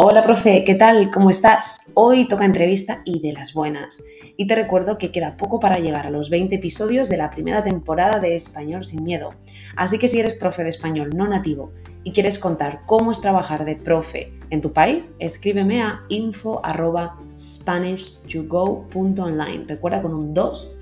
Hola, profe, ¿qué tal? ¿Cómo estás? Hoy toca entrevista y de las buenas. Y te recuerdo que queda poco para llegar a los 20 episodios de la primera temporada de Español sin Miedo. Así que si eres profe de español no nativo y quieres contar cómo es trabajar de profe en tu país, escríbeme a info.spanishtogo.online. Recuerda con un 2,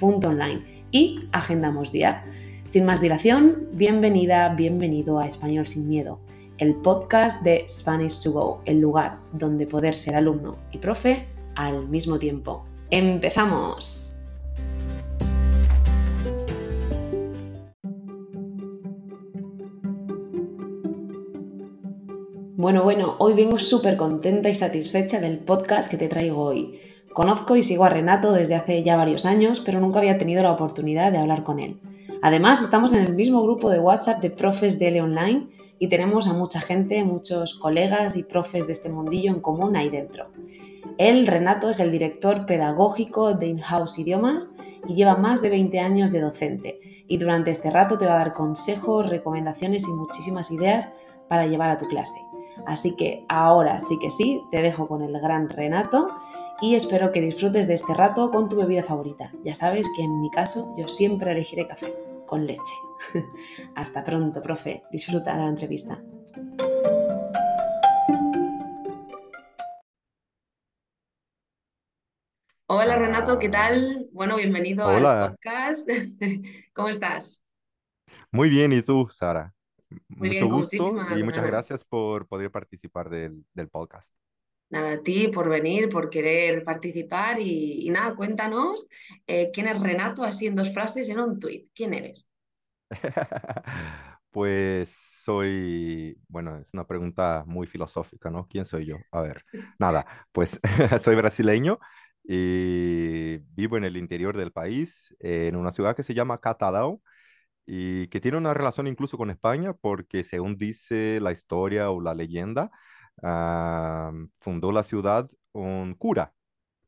online y agendamos día. Sin más dilación, bienvenida, bienvenido a Español sin Miedo el podcast de Spanish to Go, el lugar donde poder ser alumno y profe al mismo tiempo. ¡Empezamos! Bueno, bueno, hoy vengo súper contenta y satisfecha del podcast que te traigo hoy. Conozco y sigo a Renato desde hace ya varios años, pero nunca había tenido la oportunidad de hablar con él. Además, estamos en el mismo grupo de WhatsApp de profes de L Online y tenemos a mucha gente, muchos colegas y profes de este mundillo en común ahí dentro. Él, Renato, es el director pedagógico de In-House Idiomas y lleva más de 20 años de docente y durante este rato te va a dar consejos, recomendaciones y muchísimas ideas para llevar a tu clase. Así que ahora sí que sí, te dejo con el gran Renato y espero que disfrutes de este rato con tu bebida favorita. Ya sabes que en mi caso yo siempre elegiré café con leche. Hasta pronto, profe. Disfruta de la entrevista. Hola Renato, ¿qué tal? Bueno, bienvenido al podcast. ¿Cómo estás? Muy bien, ¿y tú, Sara? Muy Mucho bien, gusto muchísimas y muchas gracias por poder participar del, del podcast. Nada, a ti por venir, por querer participar y, y nada, cuéntanos eh, quién es Renato así en dos frases en un tuit. ¿Quién eres? Pues soy, bueno, es una pregunta muy filosófica, ¿no? ¿Quién soy yo? A ver, nada, pues soy brasileño y vivo en el interior del país, en una ciudad que se llama Catalão y que tiene una relación incluso con España porque según dice la historia o la leyenda, ah, fundó la ciudad un cura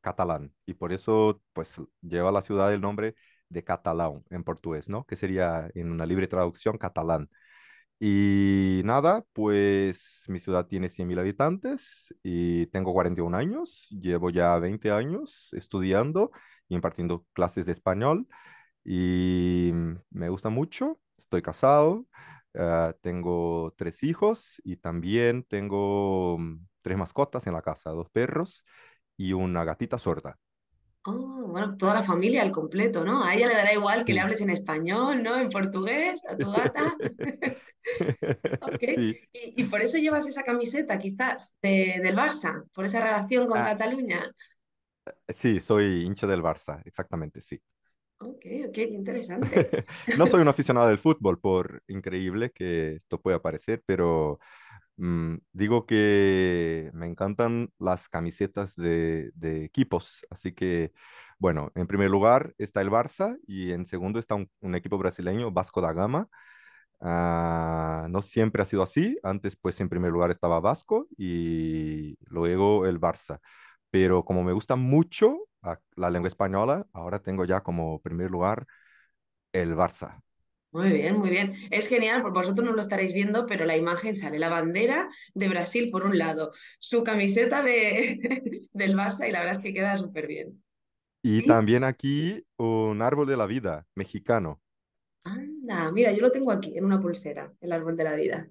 catalán y por eso pues lleva la ciudad el nombre de Catalão en portugués, ¿no? Que sería en una libre traducción catalán. Y nada, pues mi ciudad tiene 100.000 habitantes y tengo 41 años, llevo ya 20 años estudiando y impartiendo clases de español y me gusta mucho, estoy casado, ah, tengo tres hijos y también tengo mm, tres mascotas en la casa, dos perros y una gatita sorda. Oh, bueno, toda la familia al completo, ¿no? A ella le dará igual que le hables en español, ¿no? En portugués, a tu gata. Ok. Sí. Y, y por eso llevas esa camiseta, quizás, de- del Barça, por esa relación con Ah, Cataluña. sí, soy hincha del Barça, exactamente, sí. Ok, ok, interesante. No soy un aficionado del fútbol, por increíble que esto pueda parecer, pero mm, digo que me encantan las camisetas de, equipos. Así que, bueno, en primer lugar está el Barça y en segundo está un, un equipo brasileño, Vasco da Gama. Ah, no siempre ha sido así. Antes, pues, en primer lugar estaba Vasco y luego el Barça. Pero como me gusta mucho la lengua española, ahora tengo ya como primer lugar el Barça. Muy bien, muy bien. Es genial, porque vosotros no lo estaréis viendo, pero la imagen sale la bandera de Brasil por un lado, su camiseta de, del Barça y la verdad es que queda súper bien. Y también aquí un árbol de la vida mexicano. anda, mira, yo lo tengo aquí en una pulsera, el árbol de la vida.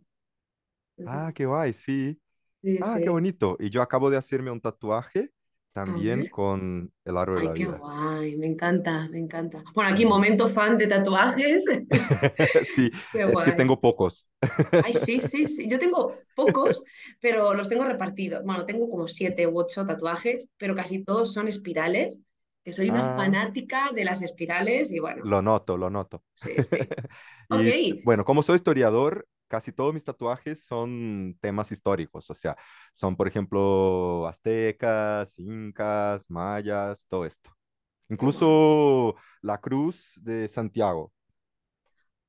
Ah, qué guay, sí. Sí, Ah, qué bonito. Y yo acabo de hacerme un tatuaje también con el árbol de Ay, la qué vida. guay, me encanta, me encanta. Bueno, aquí momento fan de tatuajes. Sí, Qué es que tengo pocos. Ay, sí, sí, sí. Yo tengo pocos, pero los tengo repartidos. Bueno, tengo como siete u ocho tatuajes, pero casi todos son espirales, que soy una Ah, fanática de las espirales y bueno, lo noto, lo noto. sí, sí. Ok, bueno, como soy historiador, casi todos mis tatuajes son temas históricos. O sea, son, por ejemplo, aztecas, incas, mayas, todo esto. Incluso la cruz de Santiago.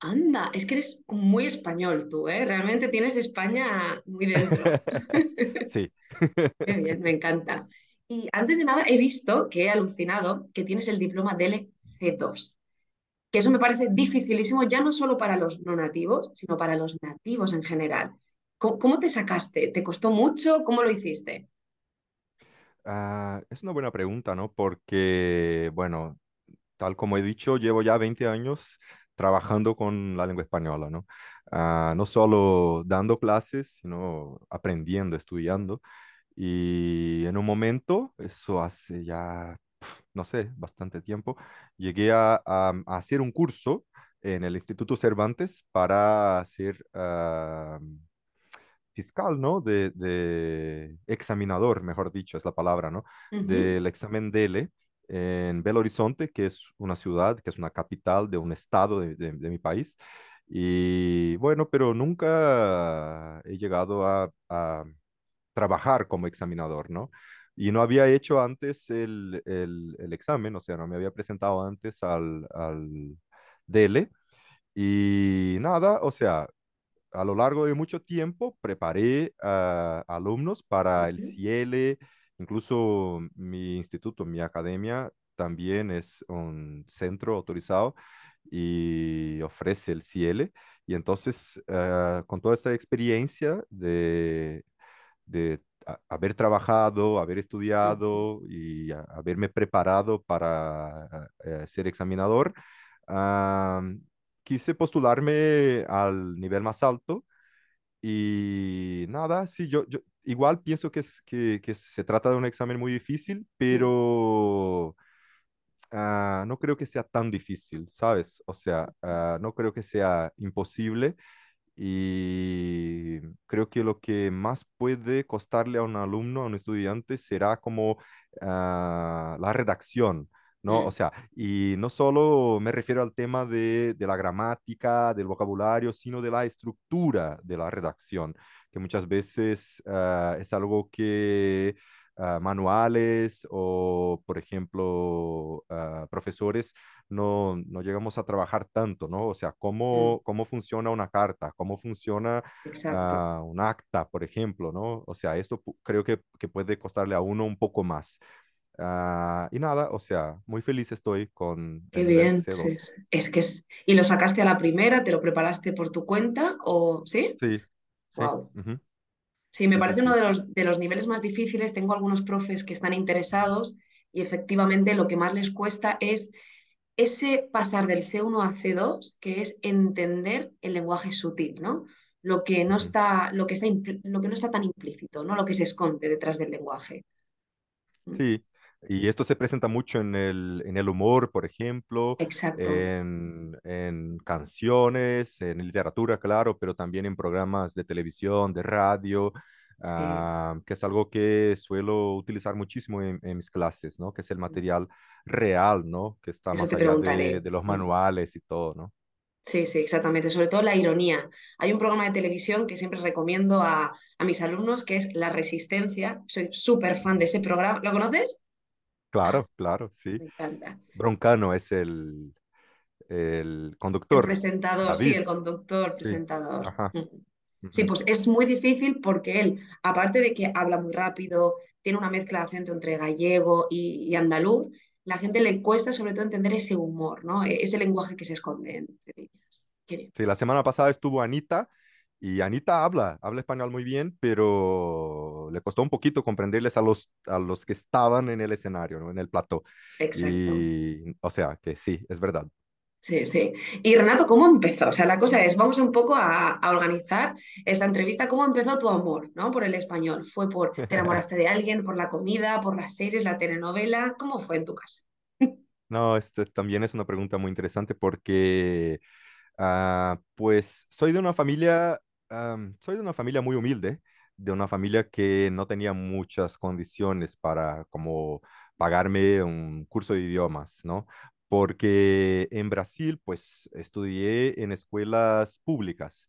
Anda, es que eres muy español tú, ¿eh? Realmente tienes España muy dentro. Sí. Qué bien, me encanta. Y antes de nada, he visto que he alucinado que tienes el diploma DLC2, que eso me parece dificilísimo ya no solo para los no nativos, sino para los nativos en general. ¿Cómo, cómo te sacaste? ¿Te costó mucho? ¿Cómo lo hiciste? Ah, es una buena pregunta, ¿no? Porque, bueno, tal como he dicho, llevo ya 20 años trabajando con la lengua española, ¿no? Ah, no solo dando clases, sino aprendiendo, estudiando. Y en un momento, eso hace ya, no sé, bastante tiempo, llegué a, a- a hacer un curso en el Instituto Cervantes para ser ah, fiscal, ¿no? De, de examinador, mejor dicho, es la palabra, ¿no? Del examen DELE en Belo Horizonte, que es una ciudad, que es una capital de un estado de, de- de mi país. Y bueno, pero nunca he llegado a, a trabajar como examinador, ¿no? Y no había hecho antes el, el- el examen, o sea, no me había presentado antes al, al DELE. Y nada, o sea, a lo largo de mucho tiempo preparé a alumnos para el CIELE, incluso mi instituto, mi academia también es un centro autorizado y ofrece el CIELE. Y entonces, eh, con toda esta experiencia de, de a- haber trabajado, haber estudiado y a- haberme preparado para eh, ser examinador, ah, quise postularme al nivel más alto y nada, sí, yo, yo igual pienso que, es, que, que se trata de un examen muy difícil, pero ah, no creo que sea tan difícil, ¿sabes? O sea, ah, no creo que sea imposible y creo que lo que más puede costarle a un alumno, a un estudiante, será como ah, la redacción, ¿no? O mm, sea, y no solo me refiero al tema de, de la gramática, del vocabulario, sino de la estructura de la redacción, que muchas veces ah, es algo que ah, manuales o, por ejemplo, ah, profesores no, no llegamos a trabajar tanto, ¿no? O sea, mm, cómo, cómo funciona una carta, cómo funciona ah, un acta, por ejemplo, ¿no? O sea, esto creo que, que puede costarle a uno un poco más. Ah, y nada, o sea, muy feliz estoy con Qué bien. sí, dos Es, que es... ¿Y lo sacaste a la primera? ¿Te lo preparaste por tu cuenta? ¿O sí? Sí, sí, Wow. ujú, Sí, me parece uno de los, de los niveles más difíciles. Tengo algunos profes que están interesados y efectivamente lo que más les cuesta es ese pasar del C1 a C2, que es entender el lenguaje sutil, ¿no? Lo que no está, lo que está, lo que no está tan implícito, ¿no? Lo que se esconde detrás del lenguaje. Mm, Sí, y esto se presenta mucho en el, en el humor, por ejemplo, en, en canciones, en literatura, claro, pero también en programas de televisión, de radio, Sí, ah, que es algo que suelo utilizar muchísimo en, en mis clases, ¿no? Que es el material real, ¿no? Que está eso más allá de, de los Mm. manuales y todo, ¿no? Sí, sí, exactamente. Sobre todo la ironía. Hay un programa de televisión que siempre recomiendo a, a mis alumnos que es La Resistencia. Soy súper fan de ese programa. ¿Lo conoces? Claro, claro, sí. Me encanta. Broncano es el, el El conductor, presentador, sí, el conductor, sí, presentador. ajá. Sí, pues es muy difícil porque él, aparte de que habla muy rápido, tiene una mezcla de acento entre gallego y, y andaluz, la gente le cuesta sobre todo entender ese humor, ¿no? E- Ese lenguaje que se esconde entre líneas. Sí, la semana pasada estuvo Anita y Anita habla, habla español muy bien, pero le costó un poquito comprenderles a los, a los que estaban en el escenario, ¿no? En el plató. Exacto. Y, o sea, que sí, es verdad. Sí, sí. Y Renato, ¿cómo empezó? O sea, la cosa es, vamos un poco a, a organizar esta entrevista. ¿Cómo empezó tu amor, ¿no? Por el español. ¿Fue por, te enamoraste de alguien, por la comida, por las series, la telenovela? ¿Cómo fue en tu caso? No, este también es una pregunta muy interesante porque, ah, pues, soy de una familia, am, soy de una familia muy humilde, de una familia que no tenía muchas condiciones para como pagarme un curso de idiomas, ¿no? Porque en Brasil, pues, estudié en escuelas públicas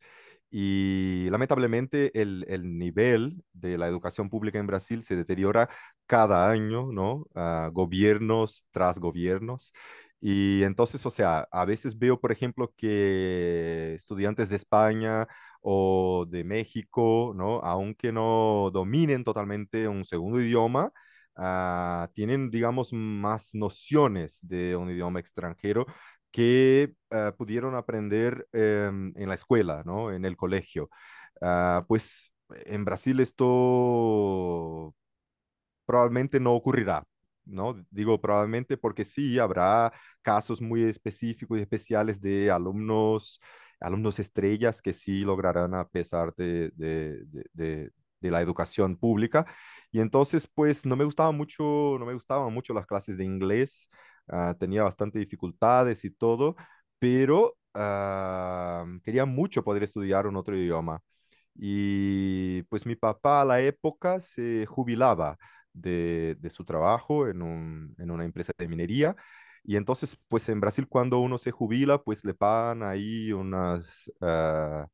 y lamentablemente el, el nivel de la educación pública en Brasil se deteriora cada año, ¿no? Ah, gobiernos tras gobiernos. Y entonces, o sea, a veces veo, por ejemplo, que estudiantes de España o de México, ¿no? Aunque no dominen totalmente un segundo idioma, ah, tienen, digamos, más nociones de un idioma extranjero que eh, pudieron aprender em, en la escuela, ¿no? En el colegio. Ah, pues en Brasil esto probablemente no ocurrirá, ¿no? Digo probablemente porque sí habrá casos muy específicos y especiales de alumnos, alumnos estrellas que sí lograrán a pesar de, de, de, la educación pública. Y entonces, pues no me gustaba mucho, no me gustaban mucho las clases de inglés, ah, tenía bastante dificultades y todo, pero ah, quería mucho poder estudiar un otro idioma. Y pues mi papá a la época se jubilaba de, de su trabajo en, un, en, una empresa de minería. Y entonces, pues en Brasil cuando uno se jubila, pues le pagan ahí unas... Uh,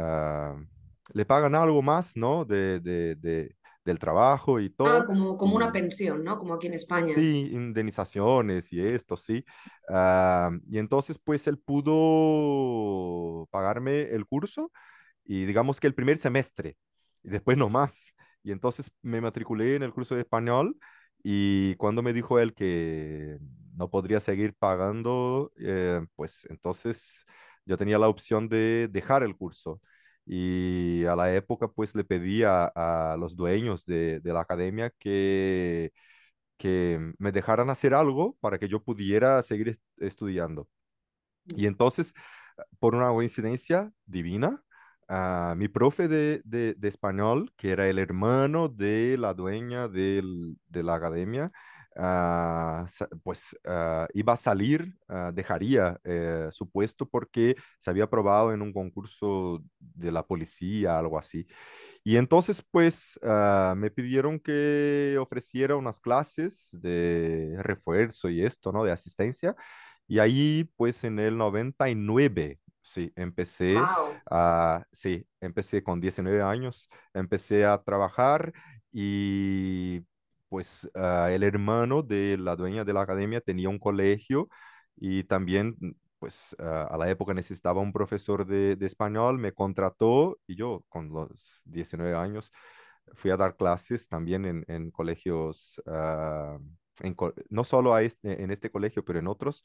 uh, le pagan algo más, ¿no? De, de, de, del trabajo y Ah, todo. como, como una pensión, ¿no? Como aquí en España. sí, indemnizaciones y esto, sí. Uh, y entonces, pues él pudo pagarme el curso y digamos que el primer semestre, y después no más. Y entonces me matriculé en el curso de español y cuando me dijo él que no podría seguir pagando, eh, pues entonces yo tenía la opción de dejar el curso. Y a la época pues le pedí a, a los dueños de, de la academia que, que me dejaran hacer algo para que yo pudiera seguir est- estudiando. Y entonces, por una coincidencia divina, ah, mi profe de, de- de español, que era el hermano de la dueña del- de la academia, ah, pues ah, iba a salir, ah, dejaría eh, su puesto porque se había aprobado en un concurso de la policía, algo así. Y entonces, pues, me pidieron que ofreciera unas clases de refuerzo y esto, ¿no? De asistencia. Y ahí, pues, en el 99, sí, empecé Wow. sí, empecé con 19 años, empecé a trabajar y, pues, ah, el hermano de la dueña de la academia tenía un colegio y también pues ah, a la época necesitaba un profesor de, de español, me contrató y yo con los 19 años fui a dar clases también en, en colegios, ah, en co- no solo a este- en este colegio, pero en otros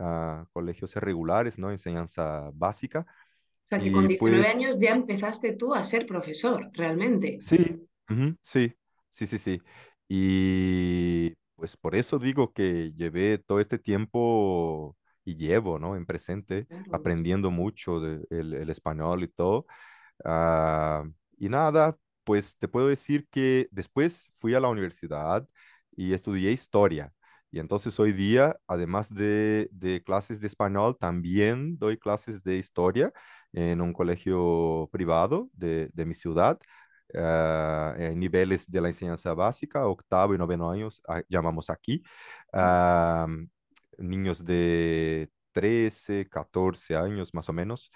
ah, colegios regulares, ¿no? Enseñanza básica. O sea, que con Y 19 años pues ya empezaste tú a ser profesor, realmente. Sí, ujú, sí, sí, sí, sí. Y pues por eso digo que llevé todo este tiempo y llevo, ¿no? En presente, aprendiendo mucho de el, el español y todo. Ah, y nada, pues te puedo decir que después fui a la universidad y estudié historia. Y entonces hoy día, además de, de clases de español, también doy clases de historia en un colegio privado de, de mi ciudad en niveles de la enseñanza básica, octavo y noveno años, ah, llamamos aquí, ah, niños de 13, 14 años más o menos.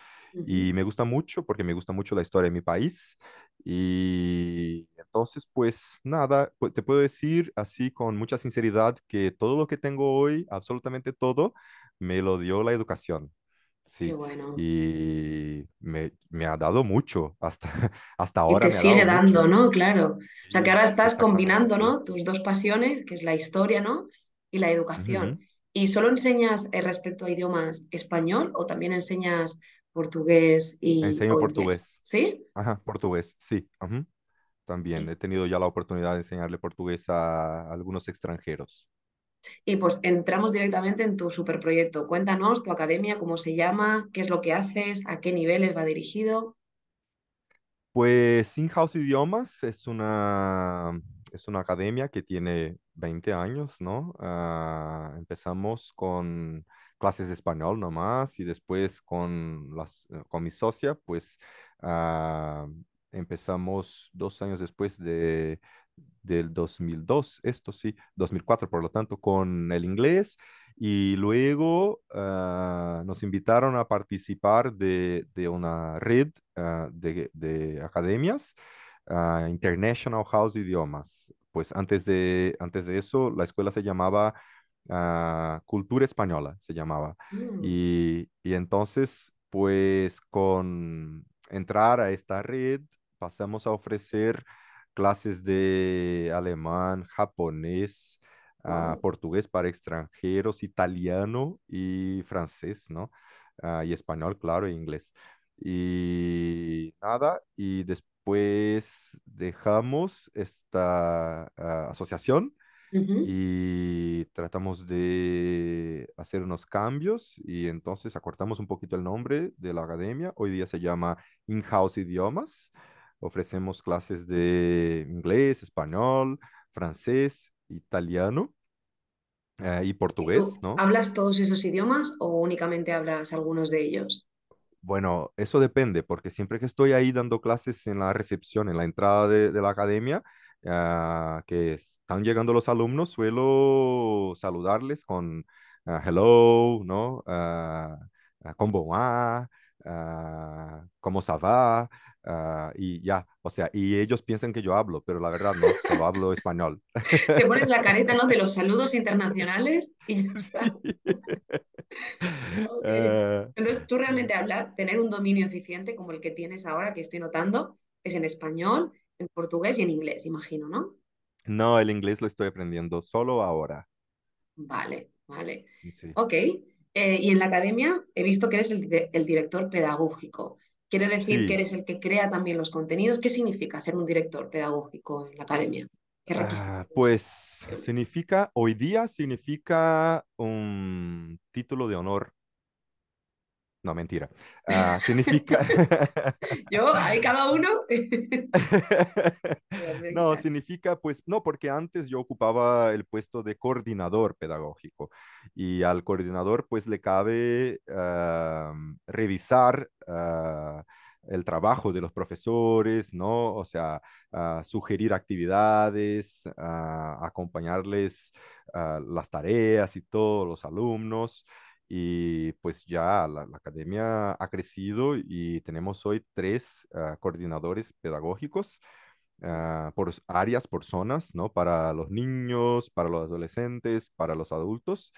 Y me gusta mucho porque me gusta mucho la historia de mi país. Y entonces, pues nada, te puedo decir así con mucha sinceridad que todo lo que tengo hoy, absolutamente todo, me lo dio la educación. Qué Sí, bueno. y me, me ha dado mucho, hasta, hasta Y ahora te me ha dado sigue dando, mucho. ¿no? Claro. O sea, que ahora estás combinando. ¿no? Tus dos pasiones, que es la historia, ¿no? Y la educación. ¿Y solo enseñas eh, respecto a idiomas español o también enseñas portugués y, Enseño o portugués. ¿Sí? Ajá, portugués, sí. También Y, he tenido ya la oportunidad de enseñarle portugués a algunos extranjeros. Y, pues entramos directamente en tu superproyecto. Cuéntanos tu academia, cómo se llama, qué es lo que haces, a qué niveles va dirigido. Pues In House Idiomas es una, es una academia que tiene 20 años, ¿no? Ah, empezamos con clases de español nomás y después con, las, con mi socia, pues ah, empezamos dos años después de, del 2002, esto sí, 2004, por lo tanto, con el inglés. Y luego ah, nos invitaron a participar de, de una red ah, de, de academias, ah, International House Idiomas. Pues antes de, antes de eso, la escuela se llamaba Cultura Española, se llamaba. Mm, Y, y entonces, pues con entrar a esta red, pasamos a ofrecer clases de alemán, japonés, ah, Wow. portugués para extranjeros, italiano y francés, ¿no? Ah, y español, claro, e inglés. Y nada, y después dejamos esta ah, asociación Ujú, y tratamos de hacer unos cambios y entonces acortamos un poquito el nombre de la academia. Hoy día se llama In-House Idiomas. Ofrecemos clases de inglés, español, francés, italiano eh, y ¿Y portugués, hablas todos esos idiomas o únicamente hablas algunos de ellos? Bueno, eso depende, porque siempre que estoy ahí dando clases en la recepción, en la entrada de, de la academia, ah, que están llegando los alumnos, suelo saludarles con ah, hello, ¿no? Ah, ¿cómo va? ¿cómo se va? Ah, y ya, o sea, y ellos piensan que yo hablo, pero la verdad no, solo hablo español. Te pones la careta, ¿no? de los saludos internacionales y ya está. Sí. Ah, Entonces, tú realmente hablar, tener un dominio eficiente como el que tienes ahora, que estoy notando, es en español, en portugués y en inglés, imagino, ¿no? no, el inglés lo estoy aprendiendo solo ahora. Vale, vale. Sí. Ok. Eh, y en la academia he visto que eres el director pedagógico. ¿Quiere decir que eres el que crea también los contenidos? ¿Qué significa ser un director pedagógico en la academia? ¿Qué Ah, pues significa, hoy día significa un título de honor. No, mentira. Ah, significa, Yo, hay cada uno. no, significa, pues, no, porque antes yo ocupaba el puesto de coordinador pedagógico y al coordinador, pues, le cabe ah, revisar ah, el trabajo de los profesores, ¿no? O sea, sugerir actividades, acompañarles las tareas y todos los alumnos. Y pues ya la, academia ha crecido y tenemos hoy tres ah, coordinadores pedagógicos ah, por áreas, por zonas, ¿no? Para los niños, para los adolescentes, para los adultos.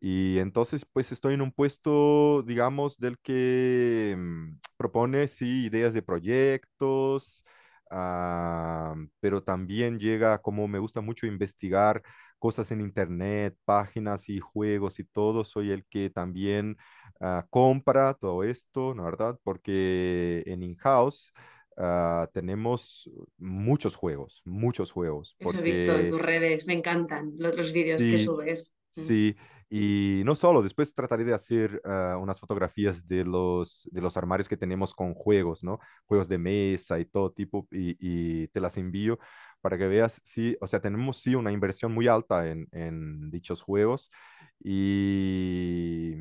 Y entonces, pues estoy en un puesto, digamos, del que mm, propone, sí, ideas de proyectos, ah, pero también llega, como me gusta mucho investigar cosas en internet, páginas y juegos y todo, soy el que también ah, compra todo esto, ¿no verdad? Porque en in-house ah, tenemos muchos juegos, muchos juegos, Eso he visto en tus redes, me encantan los, los vídeos que subes. Sí, y no solo, después trataré de hacer ah, unas fotografías de los, de los armarios que tenemos con juegos, ¿no? Juegos de mesa y todo tipo, y, y te las envío para que veas, sí, o sea, tenemos sí una inversión muy alta en, en dichos juegos y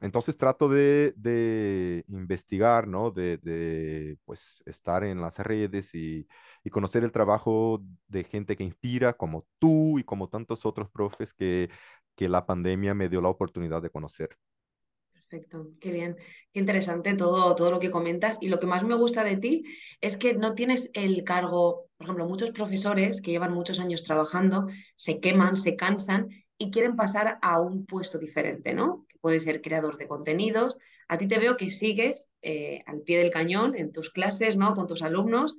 entonces trato de, de investigar, ¿no? De, de, pues estar en las redes y, y conocer el trabajo de gente que inspira, como tú y como tantos otros profes que, que la pandemia me dio la oportunidad de conocer. Perfecto, qué bien, qué interesante todo, todo lo que comentas. Y lo que más me gusta de ti es que no tienes el cargo, por ejemplo, muchos profesores que llevan muchos años trabajando se queman, se cansan y quieren pasar a un puesto diferente, ¿no? Que puede ser creador de contenidos. A ti te veo que sigues eh, al pie del cañón en tus clases, ¿no? Con tus alumnos.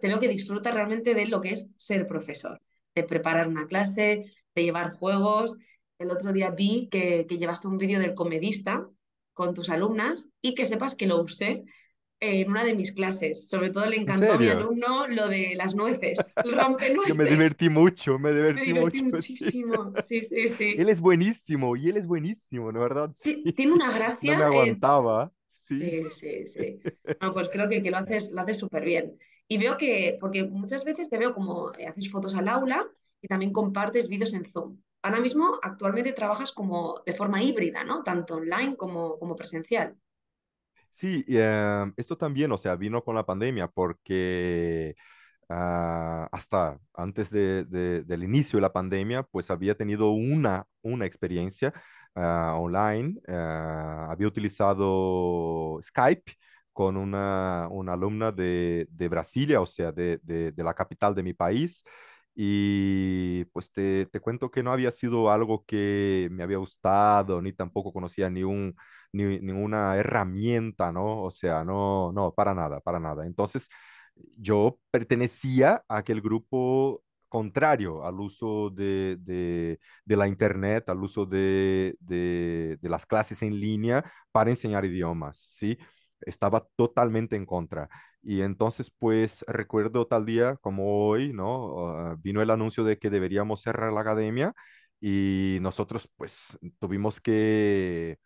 Te veo que disfrutas realmente de lo que es ser profesor, de preparar una clase, de llevar juegos. El otro día vi que, que llevaste un vídeo del comedista con tus alumnas y que sepas que lo usé en una de mis clases. Sobre todo le ¿En encantó a mi alumno lo de las nueces, Yo me divertí mucho, me Me divertí divertí mucho, muchísimo. Sí, sí, Él es buenísimo y él es buenísimo, ¿no verdad? Sí. Tiene una No me gracia. eh, aguantaba, sí. Sí, sí, sí. No, pues creo que, que lo haces, lo haces súper bien. Y veo que, porque muchas veces te veo como eh, haces fotos al aula y también compartes vídeos en Zoom. Ahora mismo, actualmente trabajas como de forma híbrida, ¿no? Tanto online como, como presencial. Sí, eh, esto también, o sea, vino con la pandemia porque ah, hasta antes de- de- del inicio de la pandemia, pues había tenido una, una experiencia ah, online, ah, había utilizado Skype con una, una alumna de, de Brasilia, o sea, de la capital de mi país. Y pues te, te cuento que no había sido algo que me había gustado, ni tampoco conocía ni un, ni ninguna herramienta, ¿no? O sea, no, no, para nada, para nada. Entonces, yo pertenecía a aquel grupo contrario al uso de, de, la Internet, al uso de, de, de, las clases en línea para enseñar idiomas, ¿sí? Estaba totalmente en contra. Y entonces, pues recuerdo tal día como hoy, ¿no? Uh, vino el anuncio de que deberíamos cerrar la academia y nosotros, pues, tuvimos que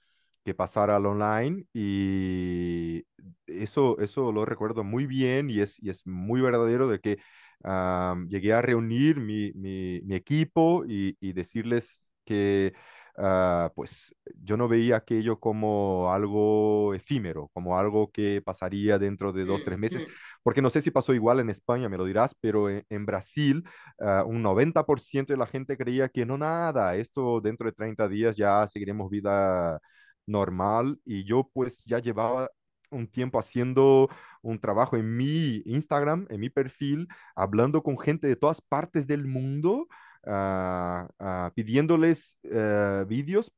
que pasar al online y eso, eso lo recuerdo muy bien y es, y es muy verdadero de que uh, llegué a reunir mi, mi, mi equipo y, y, decirles que uh, pues yo no veía aquello como algo efímero, como algo que pasaría dentro de dos, tres meses, porque no sé si pasó igual en España, me lo dirás, pero en, en Brasil uh, un 90% de la gente creía que no nada, esto dentro de 30 días ya seguiremos vida normal y yo pues ya llevaba un tiempo haciendo un trabajo en mi Instagram, en mi perfil, hablando con gente de todas partes del mundo, uh, pidiéndoles uh, vídeos,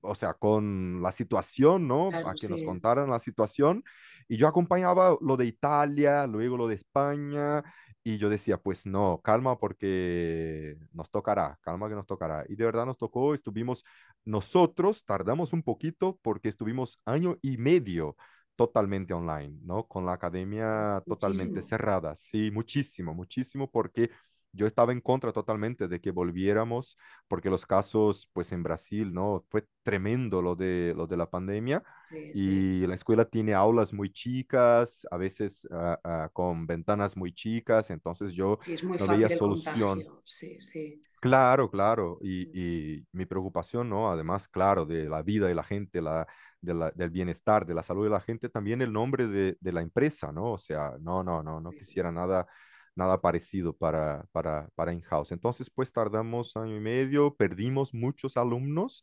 o sea, con la situación, ¿no? Claro, Para que sí. nos contaran la situación. Y yo acompañaba lo de Italia, luego lo de España, y yo decía, pues no, calma porque nos tocará, calma que nos tocará. Y de verdad nos tocó, estuvimos nosotros, tardamos un poquito porque estuvimos año y medio totalmente online, ¿no? Con la academia totalmente Muchísimo. cerrada. Sí, muchísimo, muchísimo porque yo estaba en contra totalmente de que volviéramos porque los casos, pues en Brasil, ¿no? Fue tremendo lo de, lo de la pandemia Sí, sí. y la escuela tiene aulas muy chicas, a veces uh, uh, con ventanas muy chicas, entonces yo Sí, no veía solución. Sí, sí. Claro, claro, y, y, mi preocupación, ¿no? Además, claro, de la vida de la gente, la, de la, del bienestar, de la salud de la gente, también el nombre de, de la empresa, ¿no? O sea, no, no, no, no sí. quisiera nada, nada parecido para, para, para in-house. Entonces, pues tardamos año y medio, perdimos muchos alumnos,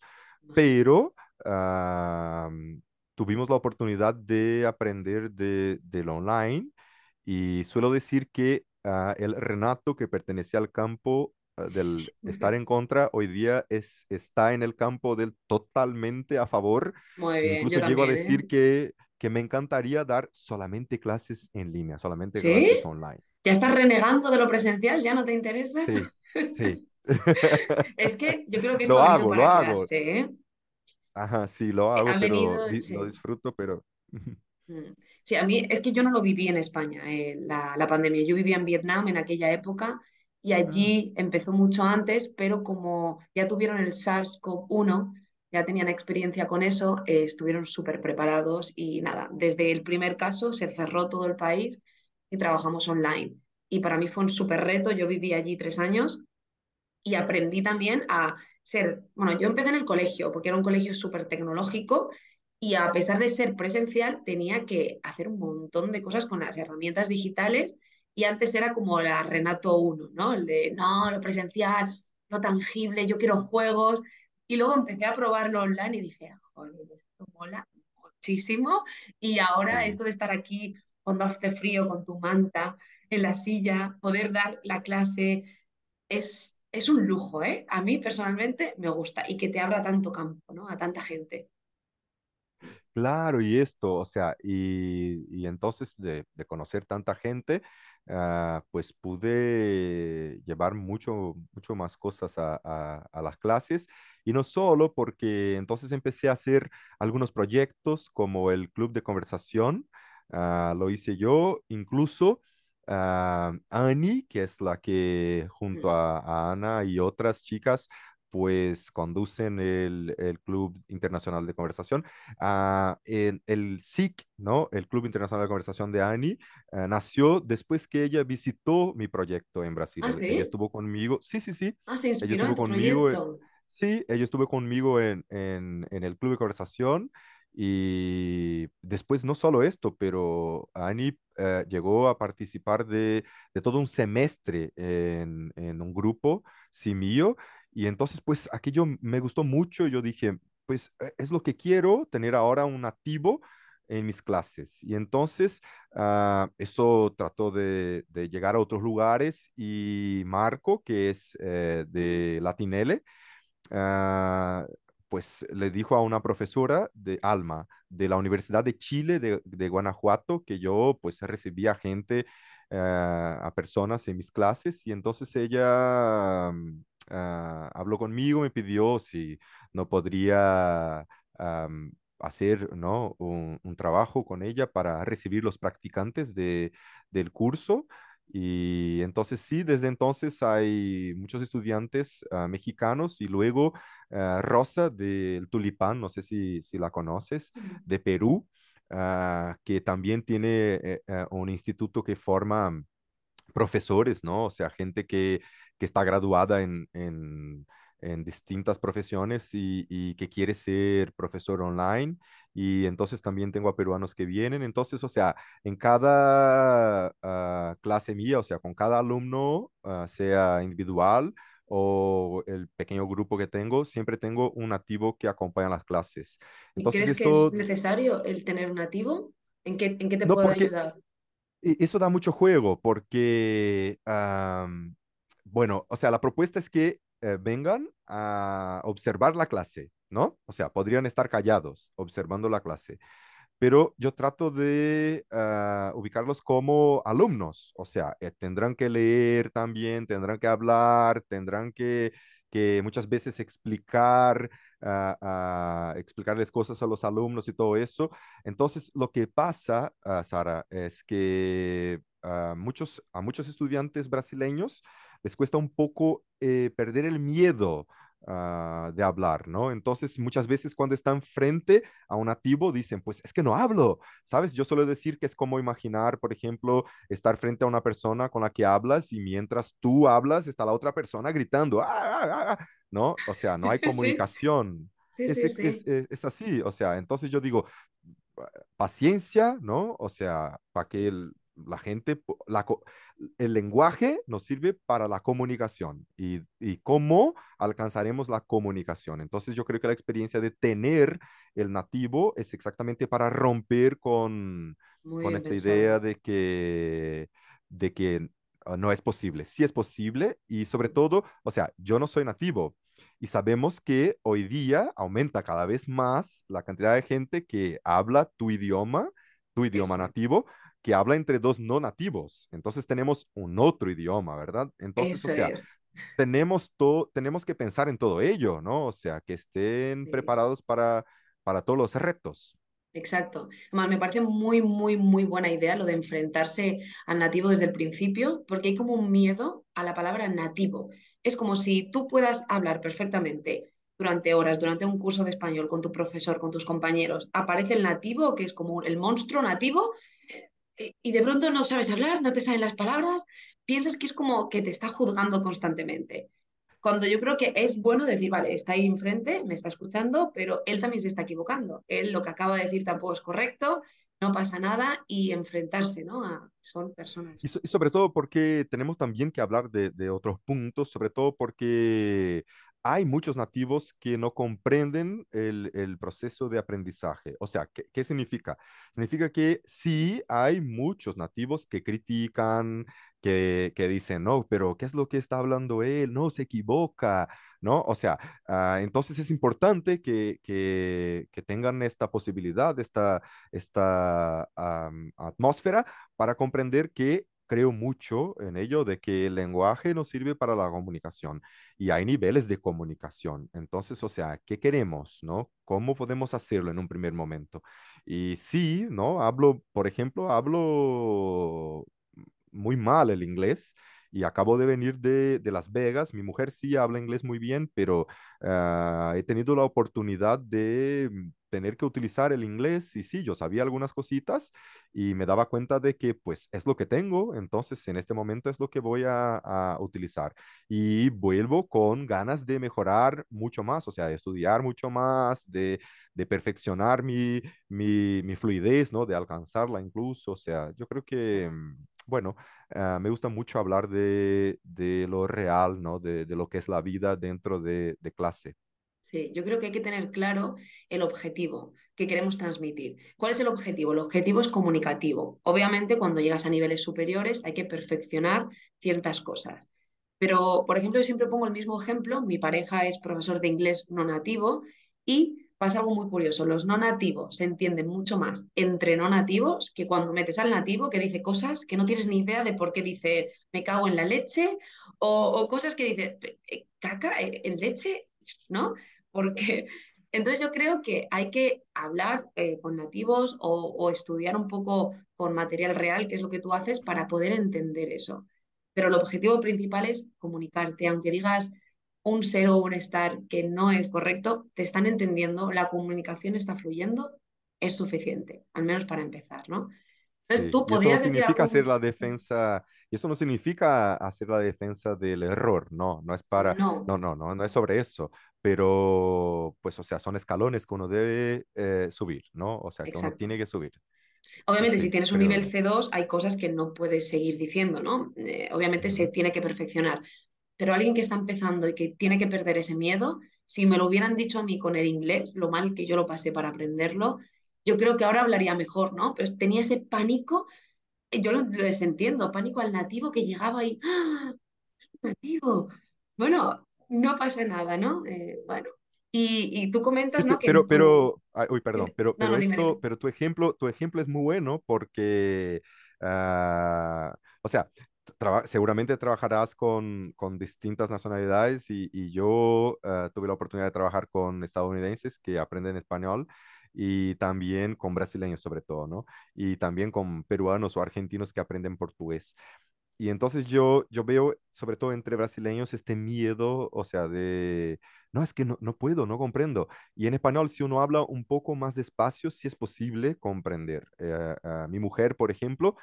pero uh, tuvimos la oportunidad de aprender de, del online y suelo decir que uh, el Renato que pertenecía al campo del estar en contra, hoy día es, está en el campo del totalmente a favor. Muy bien, Incluso yo llego a también, decir ¿eh? que, que me encantaría dar solamente clases en línea, solamente clases ¿Sí? online. ¿Ya estás renegando de lo presencial? ¿Ya no te interesa? Sí, sí. Es que yo creo que esto lo ha hago, lo hago. quedarse, ¿eh? Ajá, sí, lo hago, Ha pero venido, di lo disfruto, pero... Mm. Sí, a mí es que yo no lo viví en España, eh, la, la pandemia. Yo vivía en Vietnam en aquella época y Ah, allí empezó mucho antes, pero como ya tuvieron el SARS-CoV-1, ya tenían experiencia con eso, eh, estuvieron súper preparados y nada, desde el primer caso se cerró todo el país y trabajamos online. Y para mí fue un súper reto, yo viví allí tres años y aprendí también a ser, bueno, yo empecé en el colegio, porque era un colegio súper tecnológico y a pesar de ser presencial, tenía que hacer un montón de cosas con las herramientas digitales y antes era como la Renato 1, ¿no? El de, no, lo presencial, lo tangible, yo quiero juegos. Y luego empecé a probarlo online y dije, joder, esto mola muchísimo. Y ahora esto de estar aquí cuando hace frío con tu manta en la silla, poder dar la clase es, es un lujo, ¿eh? A mí personalmente me gusta y que te abra tanto campo, ¿no? A tanta gente. Claro, y esto, o sea, y, y entonces de, de, conocer tanta gente, uh, pues pude llevar mucho, mucho más cosas a, a, a, las clases, y no solo porque entonces empecé a hacer algunos proyectos como el club de conversación, uh, lo hice yo, incluso uh, Annie, que es la que junto a, a Ana y otras chicas, pues conducen el, el, Club Internacional de Conversación. Uh, el, el, SIC, ¿no? El Club Internacional de Conversación de Ani, uh, nació después que ella visitó mi proyecto en Brasil. ¿Ah, Ella sí? estuvo conmigo, sí, sí, sí, Ah, se ella en estuvo tu conmigo, proyecto. sí, ella estuvo conmigo en, en, en el Club de Conversación. Y después no solo esto, pero Ani uh, llegó a participar de, de, todo un semestre en, en un grupo, sí mío, y entonces, pues aquello me gustó mucho. Yo dije, pues es lo que quiero, tener ahora un nativo en mis clases. Y entonces uh, eso trató de, de, llegar a otros lugares y Marco, que es eh, de Latinele, uh, pues le dijo a una profesora de Alma, de la Universidad de Chile de, Guanajuato, que yo pues recibía gente, eh, a personas en mis clases y entonces ella mm, ah, habló conmigo, me pidió si no podría am, hacer ¿no? un, un trabajo con ella para recibir los practicantes de, del curso. Y entonces sí, desde entonces hay muchos estudiantes ah, mexicanos y luego ah, Rosa del Tulipán, no sé si, si la conoces, de Perú, ah, que también tiene eh, eh, un instituto que forma profesores, ¿no? O sea, gente que, que está graduada en, en, en distintas profesiones y, y que quiere ser profesor online. Y entonces también tengo a peruanos que vienen. Entonces, o sea, en cada ah, clase mía, o sea, con cada alumno, ah, sea individual o el pequeño grupo que tengo, siempre tengo un nativo que acompaña las clases. ¿Y Entonces, crees que es esto, necesario el tener un nativo? ¿En qué, en qué te no puede porque ayudar? y eso da mucho juego porque, am, bueno, o sea, la propuesta es que eh, vengan a observar la clase, ¿no? O sea, podrían estar callados observando la clase pero yo trato de ah, ubicarlos como alumnos, o sea, eh, tendrán que leer también, tendrán que hablar, tendrán que, que muchas veces explicar, ah, ah, explicarles cosas a los alumnos y todo eso. Entonces, lo que pasa, Sara, es que muchos, a muchos estudiantes brasileños les cuesta un poco eh, perder el miedo ah, de hablar, ¿no? Entonces, muchas veces cuando están frente a un nativo dicen, pues es que no hablo, ¿sabes? Yo suelo decir que es como imaginar, por ejemplo, estar frente a una persona con la que hablas y mientras tú hablas está la otra persona gritando, "Ah, ah, ah", ah", ¿no? O sea, no hay comunicación. sí, Es, sí, es, es- es así, o sea, entonces yo digo, paciencia, ¿no? O sea, para que el- la gente, la, el lenguaje nos sirve para la comunicación y, y cómo alcanzaremos la comunicación. Entonces yo creo que la experiencia de tener el nativo es exactamente para romper con, con esta idea de que, de que ah, no es posible. Sí es posible y sobre todo, o sea, yo no soy nativo. Y sabemos que hoy día aumenta cada vez más la cantidad de gente que habla tu idioma, tu idioma nativo, que habla entre dos no nativos. Entonces tenemos un otro idioma, ¿verdad? Entonces, o eso sea, es. tenemos, todo, tenemos que pensar en todo ello, ¿no? O sea, que estén Sí, preparados para, para todos los retos. Exacto. Además, me parece muy, muy, muy buena idea lo de enfrentarse al nativo desde el principio, porque hay como un miedo a la palabra nativo. Es como si tú puedas hablar perfectamente durante horas, durante un curso de español con tu profesor, con tus compañeros. Aparece el nativo, que es como el monstruo nativo, y de pronto no sabes hablar, no te salen las palabras, piensas que es como que te está juzgando constantemente. Cuando yo creo que es bueno decir, vale, está ahí enfrente, me está escuchando, pero él también se está equivocando. Él lo que acaba de decir tampoco es correcto, no pasa nada y enfrentarse, ¿no? A, son personas. so- y sobre todo porque tenemos también que hablar de otros puntos, sobre todo porque hay muchos nativos que no comprenden el, proceso de aprendizaje. O sea, ¿qué, significa? Significa que sí hay muchos nativos que critican, que, que dicen, no, pero ¿qué es lo que está hablando él? No, se equivoca, ¿no? O sea, ah, entonces es importante que, que, tengan esta posibilidad, esta, esta atmósfera para comprender que creo mucho en ello de que el lenguaje nos sirve para la comunicación y hay niveles de comunicación. Entonces, o sea, ¿qué queremos, no? ¿Cómo podemos hacerlo en un primer momento? Y sí, ¿no? Hablo, por ejemplo, hablo muy mal el inglés. Y acabo de venir de, de Las Vegas. Mi mujer sí habla inglés muy bien, pero ah, he tenido la oportunidad de mm, tener que utilizar el inglés y sí, yo sabía algunas cositas, y me daba cuenta de que pues es lo que tengo, entonces en este momento es lo que voy a, a utilizar. Y vuelvo con ganas de mejorar mucho más, o sea, de estudiar mucho más, de, de perfeccionar mi, mi, mi fluidez, ¿no? De alcanzarla incluso, o sea, yo creo que, mm, bueno, ah, me gusta mucho hablar de, de lo real, ¿no? De, de lo que es la vida dentro de, de clase. Sí, yo creo que hay que tener claro el objetivo que queremos transmitir. ¿Cuál es el objetivo? El objetivo es comunicativo. Obviamente, cuando llegas a niveles superiores hay que perfeccionar ciertas cosas. Pero, por ejemplo, yo siempre pongo el mismo ejemplo. Mi pareja es profesor de inglés no nativo Y pasa algo muy curioso, los no nativos se entienden mucho más entre no nativos que cuando metes al nativo que dice cosas que no tienes ni idea de por qué dice me cago en la leche o, cosas que dice eh, caca eh, en leche, ¿no? Porque entonces yo creo que hay que hablar eh, con nativos o, o estudiar un poco con material real, que es lo que tú haces, para poder entender eso. Pero el objetivo principal es comunicarte, aunque digas un ser o un estar que no es correcto, te están entendiendo, la comunicación está fluyendo, es suficiente, al menos para empezar, ¿no? Entonces Sí, tú y eso no podrías significa hacer algún... la defensa, y eso no significa hacer la defensa del error, no, no es para, No, no, no, no, no es sobre eso, pero pues, o sea, son escalones que uno debe eh, subir, ¿no? O sea, que uno exacto. tiene que subir. Obviamente, si Sí, tienes un nivel pero C2, hay cosas que no puedes seguir diciendo, ¿no? Eh, obviamente se tiene que perfeccionar, pero alguien que está empezando y que tiene que perder ese miedo, si me lo hubieran dicho a mí con el inglés, lo mal que yo lo pasé para aprenderlo, yo creo que ahora hablaría mejor, ¿no? Pero tenía ese pánico, y yo lo, les entiendo, pánico al nativo que llegaba y, ¡ah! Nativo. Bueno, no pasa nada, ¿no? Eh, bueno, y, y tú Sí, comentas, ¿no? pe- Que pero, pero, uy, perdón, pero, No, pero no, dime, esto, dime. pero tu ejemplo, tu ejemplo es muy bueno porque, ah, o sea, seguramente trabajarás con, con distintas nacionalidades y, y yo ah, tuve la oportunidad de trabajar con estadounidenses que aprenden español y también con brasileños sobre todo, ¿no? Y también con peruanos o argentinos que aprenden portugués. Y entonces yo, yo veo, sobre todo entre brasileños, este miedo, o sea, de, no, es que no, no puedo, no comprendo. Y en español, si uno habla un poco más despacio, sí es posible comprender. Eh, ah, mi mujer, por ejemplo,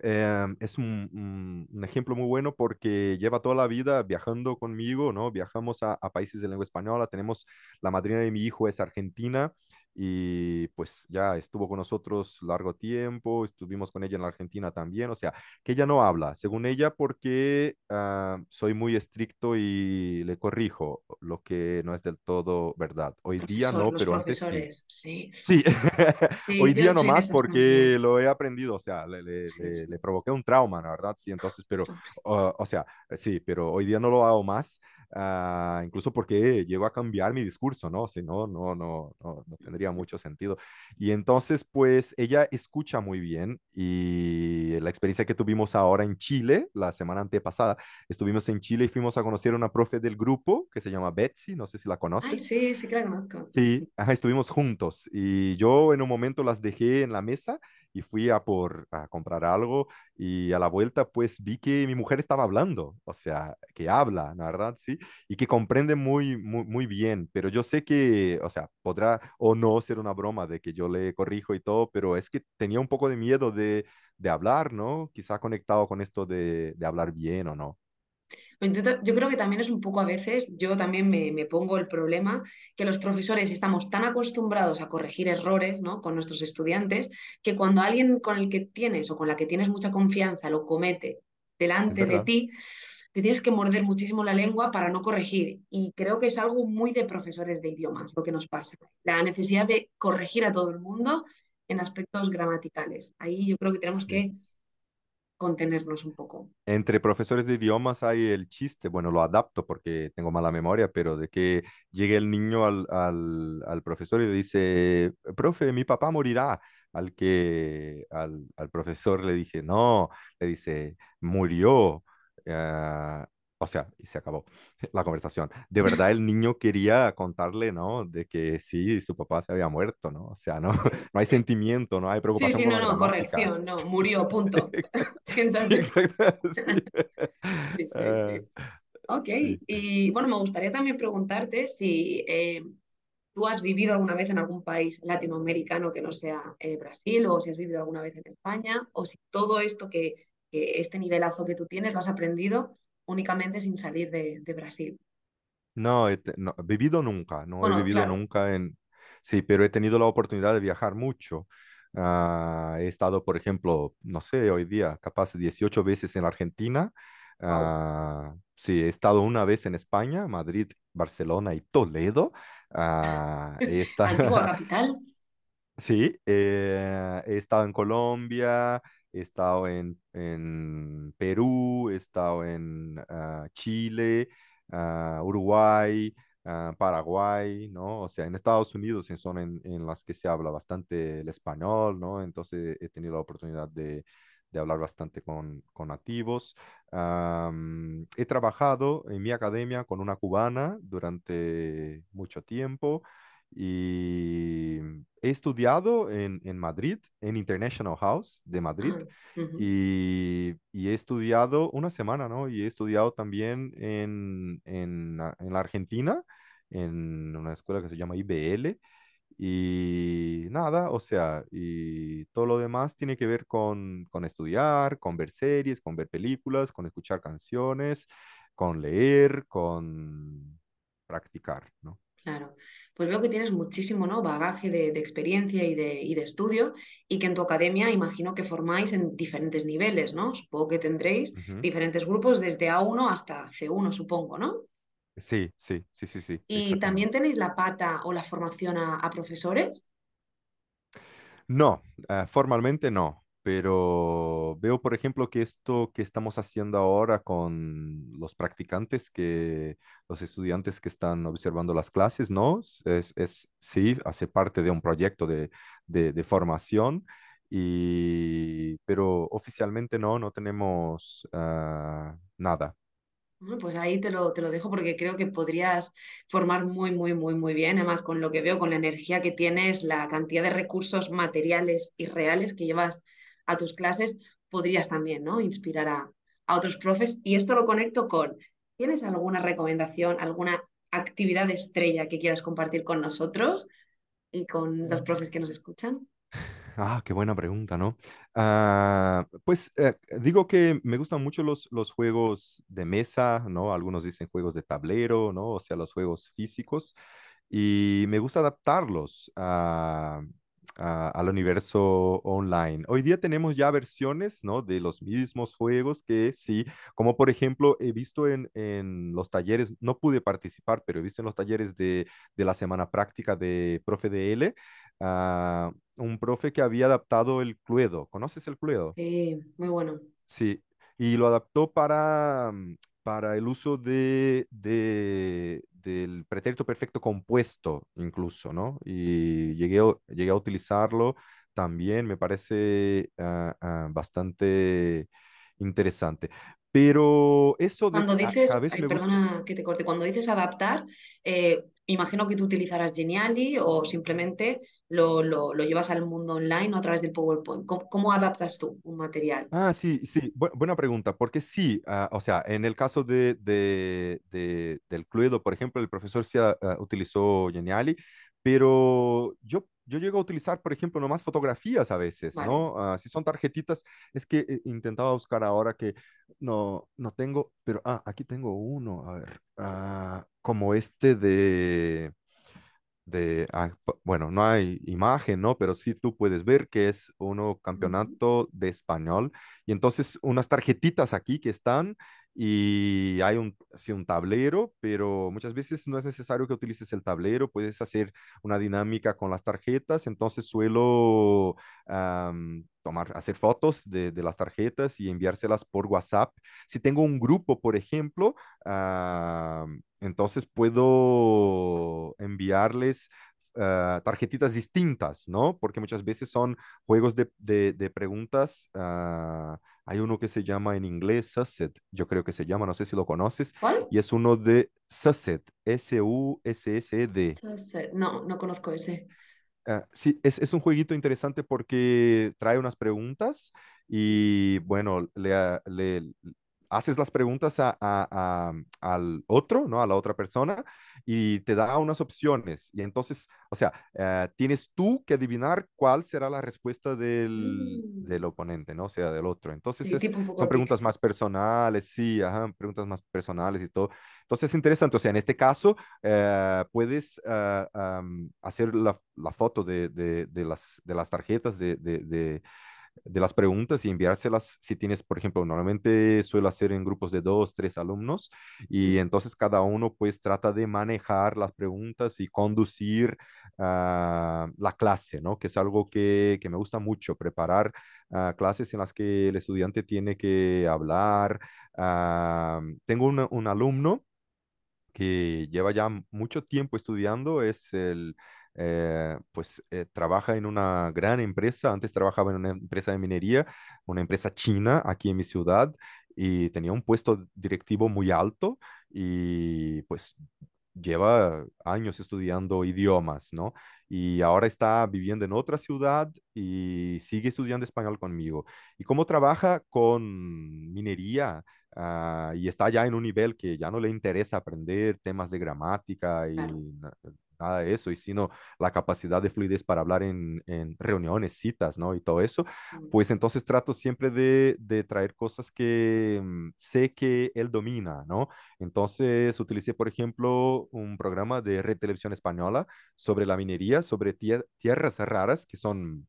eh, es un ejemplo muy bueno porque lleva toda la vida viajando conmigo, ¿no? Viajamos a, a países de lengua española, tenemos, la madrina de mi hijo es argentina y pues ya estuvo con nosotros largo tiempo, estuvimos con ella en la Argentina también, o sea, que ella no habla, según ella, porque ah, soy muy estricto y le corrijo, lo que no es del todo verdad. Hoy día no, pero antes sí. sí. Sí, Sí, hoy día no más también. porque lo he aprendido, o sea, le, le, Sí, le, le provoqué un trauma, la verdad, sí, entonces, pero, uh, o sea, sí, pero hoy día no lo hago más, ah, incluso porque llego a cambiar mi discurso, ¿no? Si no, no, no, no, no tendría mucho sentido. Y entonces, pues, ella escucha muy bien y la experiencia que tuvimos ahora en Chile, la semana antepasada, estuvimos en Chile y fuimos a conocer a una profe del grupo que se llama Betsy, no sé si la Ay, conoces. sí, sí que la conozco. Sí, ajá, estuvimos juntos y yo en un momento las dejé en la mesa y fui a por a comprar algo y a la vuelta pues vi que mi mujer estaba hablando, o sea, que habla, la verdad, sí, y que comprende muy, muy, muy bien, pero yo sé que, o sea, podrá o no ser una broma de que yo le corrijo y todo, pero es que tenía un poco de miedo de, de hablar, ¿no? Quizá conectado con esto de, de hablar bien o no. Yo creo que también es un poco a veces, yo también me, me pongo el problema, que los profesores estamos tan acostumbrados a corregir errores, ¿no? con nuestros estudiantes, que cuando alguien con el que tienes o con la que tienes mucha confianza lo comete delante de ti, te tienes que morder muchísimo la lengua para no corregir. Y creo que es algo muy de profesores de idiomas lo que nos pasa. La necesidad de corregir a todo el mundo en aspectos gramaticales. Ahí yo creo que tenemos Sí. que contenernos un poco. Entre profesores de idiomas hay el chiste, bueno, lo adapto porque tengo mala memoria, pero de que llegue el niño al, al, al profesor y le dice, profe, mi papá morirá. Al que al, al profesor le dije, no, le dice, murió. Ah, o sea, y se acabó la conversación. De verdad, el niño quería contarle, ¿no? De que sí, su papá se había muerto, ¿no? O sea, no, Sí, no hay sí. sentimiento, no hay Sí, preocupación sí, por no, no, corrección, no, murió, punto. Sí, Sí, exacto, sí. sí, sí, sí. Ok, sí. y bueno, me gustaría también preguntarte si eh, tú has vivido alguna vez en algún país latinoamericano que no sea eh, Brasil, o si has vivido alguna vez en España, o si todo esto que, que este nivelazo que tú tienes lo has aprendido únicamente sin salir de, de Brasil. No, he no, vivido nunca, no he Bueno, vivido claro, nunca en... Sí, pero he tenido la oportunidad de viajar mucho. Ah, he estado, por ejemplo, no sé, hoy día, capaz 18 veces en Argentina. wow. Ah, sí, he estado una vez en España, Madrid, Barcelona y Toledo. Ah, he Antigua estado, capital. Sí, eh, he estado en Colombia, he estado en, en Perú, he estado en ah, Chile, ah, Uruguay, ah, Paraguay, ¿no? O sea, en Estados Unidos son en, en las que se habla bastante el español, ¿no? Entonces he tenido la oportunidad de, de hablar bastante con, con nativos. He trabajado en mi academia con una cubana durante mucho tiempo y he estudiado en, en Madrid, en International House de Madrid, Ah, ujú. y, y he estudiado una semana, ¿no? Y he estudiado también en, en, la en la Argentina, en una escuela que se llama IBL. Y nada, o sea, y todo lo demás tiene que ver con, con estudiar, con ver series, con ver películas, con escuchar canciones, con leer, con practicar, ¿no? Claro, pues veo que tienes muchísimo, ¿no? bagaje de, de experiencia y de, y de estudio y que en tu academia imagino que formáis en diferentes niveles, ¿no? Supongo que tendréis diferentes grupos desde A1 hasta C1, supongo, ¿no? Sí, sí, sí, sí, sí, ¿Y también tenéis la pata o la formación a, a profesores? No, ah, formalmente no, pero veo, por ejemplo, que esto que estamos haciendo ahora con los practicantes, que los estudiantes que están observando las clases, ¿no? Es, es sí, hace parte de un proyecto de, de, de formación, y, pero oficialmente no, no tenemos ah, nada. Pues ahí te lo, te lo dejo porque creo que podrías formar muy, muy, muy, muy bien. Además, con lo que veo, con la energía que tienes, la cantidad de recursos materiales y reales que llevas a tus clases, podrías también, ¿no? Inspirar a, a otros profes. Y esto lo conecto con, ¿tienes alguna recomendación, alguna actividad estrella que quieras compartir con nosotros y con los profes que nos escuchan? Ah, qué buena pregunta, ¿no? Ah, pues eh, digo que me gustan mucho los, los juegos de mesa, ¿no? Algunos dicen juegos de tablero, ¿no? O sea, los juegos físicos. Y me gusta adaptarlos a, a- al universo online. Hoy día tenemos ya versiones, ¿no? De los mismos juegos que sí, como por ejemplo, he visto en, en los talleres, no pude participar, pero he visto en los talleres de, de la semana práctica de Profe de L ah, un profe que había adaptado el Cluedo. ¿Conoces el Cluedo? Sí, muy bueno. Sí, y lo adaptó para, mm, para el uso de, de- del pretérito perfecto compuesto, incluso, ¿no? Y llegué, a- llegué a utilizarlo también, me parece ah, ah, bastante interesante. Pero eso de Cuando dices, ay, me gusta. perdona que te corte, cuando dices adaptar, eh, imagino que tú utilizarás Geniali o simplemente lo, lo- lo llevas al mundo online o a través del PowerPoint. ¿Cómo, cómo adaptas tú un material? Ah, sí, sí, bu- buena pregunta, porque sí, ah, o sea, en el caso de, de- de- del Cluedo, por ejemplo, el profesor sí ah, utilizó Geniali, pero yo, yo llego a utilizar, por ejemplo, nomás fotografías a veces, Vale. ¿no? Ah, si son tarjetitas, es que eh, intentaba buscar ahora que no, no tengo, pero, ah, aquí tengo uno, a ver, ah, como este de de, ah, bueno, no hay imagen, ¿no? Pero sí tú puedes ver que es uno Ujú. campeonato de español. Y entonces unas tarjetitas aquí que están y hay un, sí, un tablero, pero muchas veces no es necesario que utilices el tablero, puedes hacer una dinámica con las tarjetas. Entonces suelo tomar, hacer fotos de, de las tarjetas y enviárselas por WhatsApp. Si tengo un grupo, por ejemplo, entonces puedo enviarles ah, tarjetitas distintas, ¿no? Porque muchas veces son juegos de, de- de preguntas. ah, hay uno que se llama en inglés Susset, yo creo que se llama, no sé si lo conoces, ¿Cuál? y es uno de Susset, S-U-S-S-E-D. Sunset. No, no conozco ese. Ah, sí, es, es un jueguito interesante porque trae unas preguntas y bueno, le, le- haces las preguntas a- a- a- al otro, ¿no? A la otra persona y te da unas opciones. Y entonces, o sea, eh, tienes tú que adivinar cuál será la respuesta del, Mm. del oponente, ¿no? O sea, del otro. Entonces es, son preguntas más personales, sí, ajá, preguntas más personales y todo. Entonces es interesante, o sea, en este caso eh, puedes am, hacer la, la foto de, de- de las, de las tarjetas de, de- de- las preguntas y enviárselas si tienes, por ejemplo, normalmente suelo hacer en grupos de dos, tres alumnos y entonces cada uno pues trata de manejar las preguntas y conducir ah, la clase, ¿no? Que es algo que, que me gusta mucho, preparar ah, clases en las que el estudiante tiene que hablar. Ah, tengo un un alumno que lleva ya mucho tiempo estudiando, es el, eh, pues eh, trabaja en una gran empresa, antes trabajaba en una empresa de minería, una empresa china aquí en mi ciudad, y tenía un puesto directivo muy alto y pues lleva años estudiando idiomas, ¿no? Y ahora está viviendo en otra ciudad y sigue estudiando español conmigo. Y cómo trabaja con minería ah, y está ya en un nivel que ya no le interesa aprender temas de gramática y. nada de eso, y sino la capacidad de fluidez para hablar en, en reuniones, citas, ¿no? Y todo eso, pues entonces trato siempre de, de traer cosas que mm, sé que él domina, ¿no? Entonces utilicé, por ejemplo, un programa de Red Televisión Española sobre la minería, sobre tier- tierras raras, que son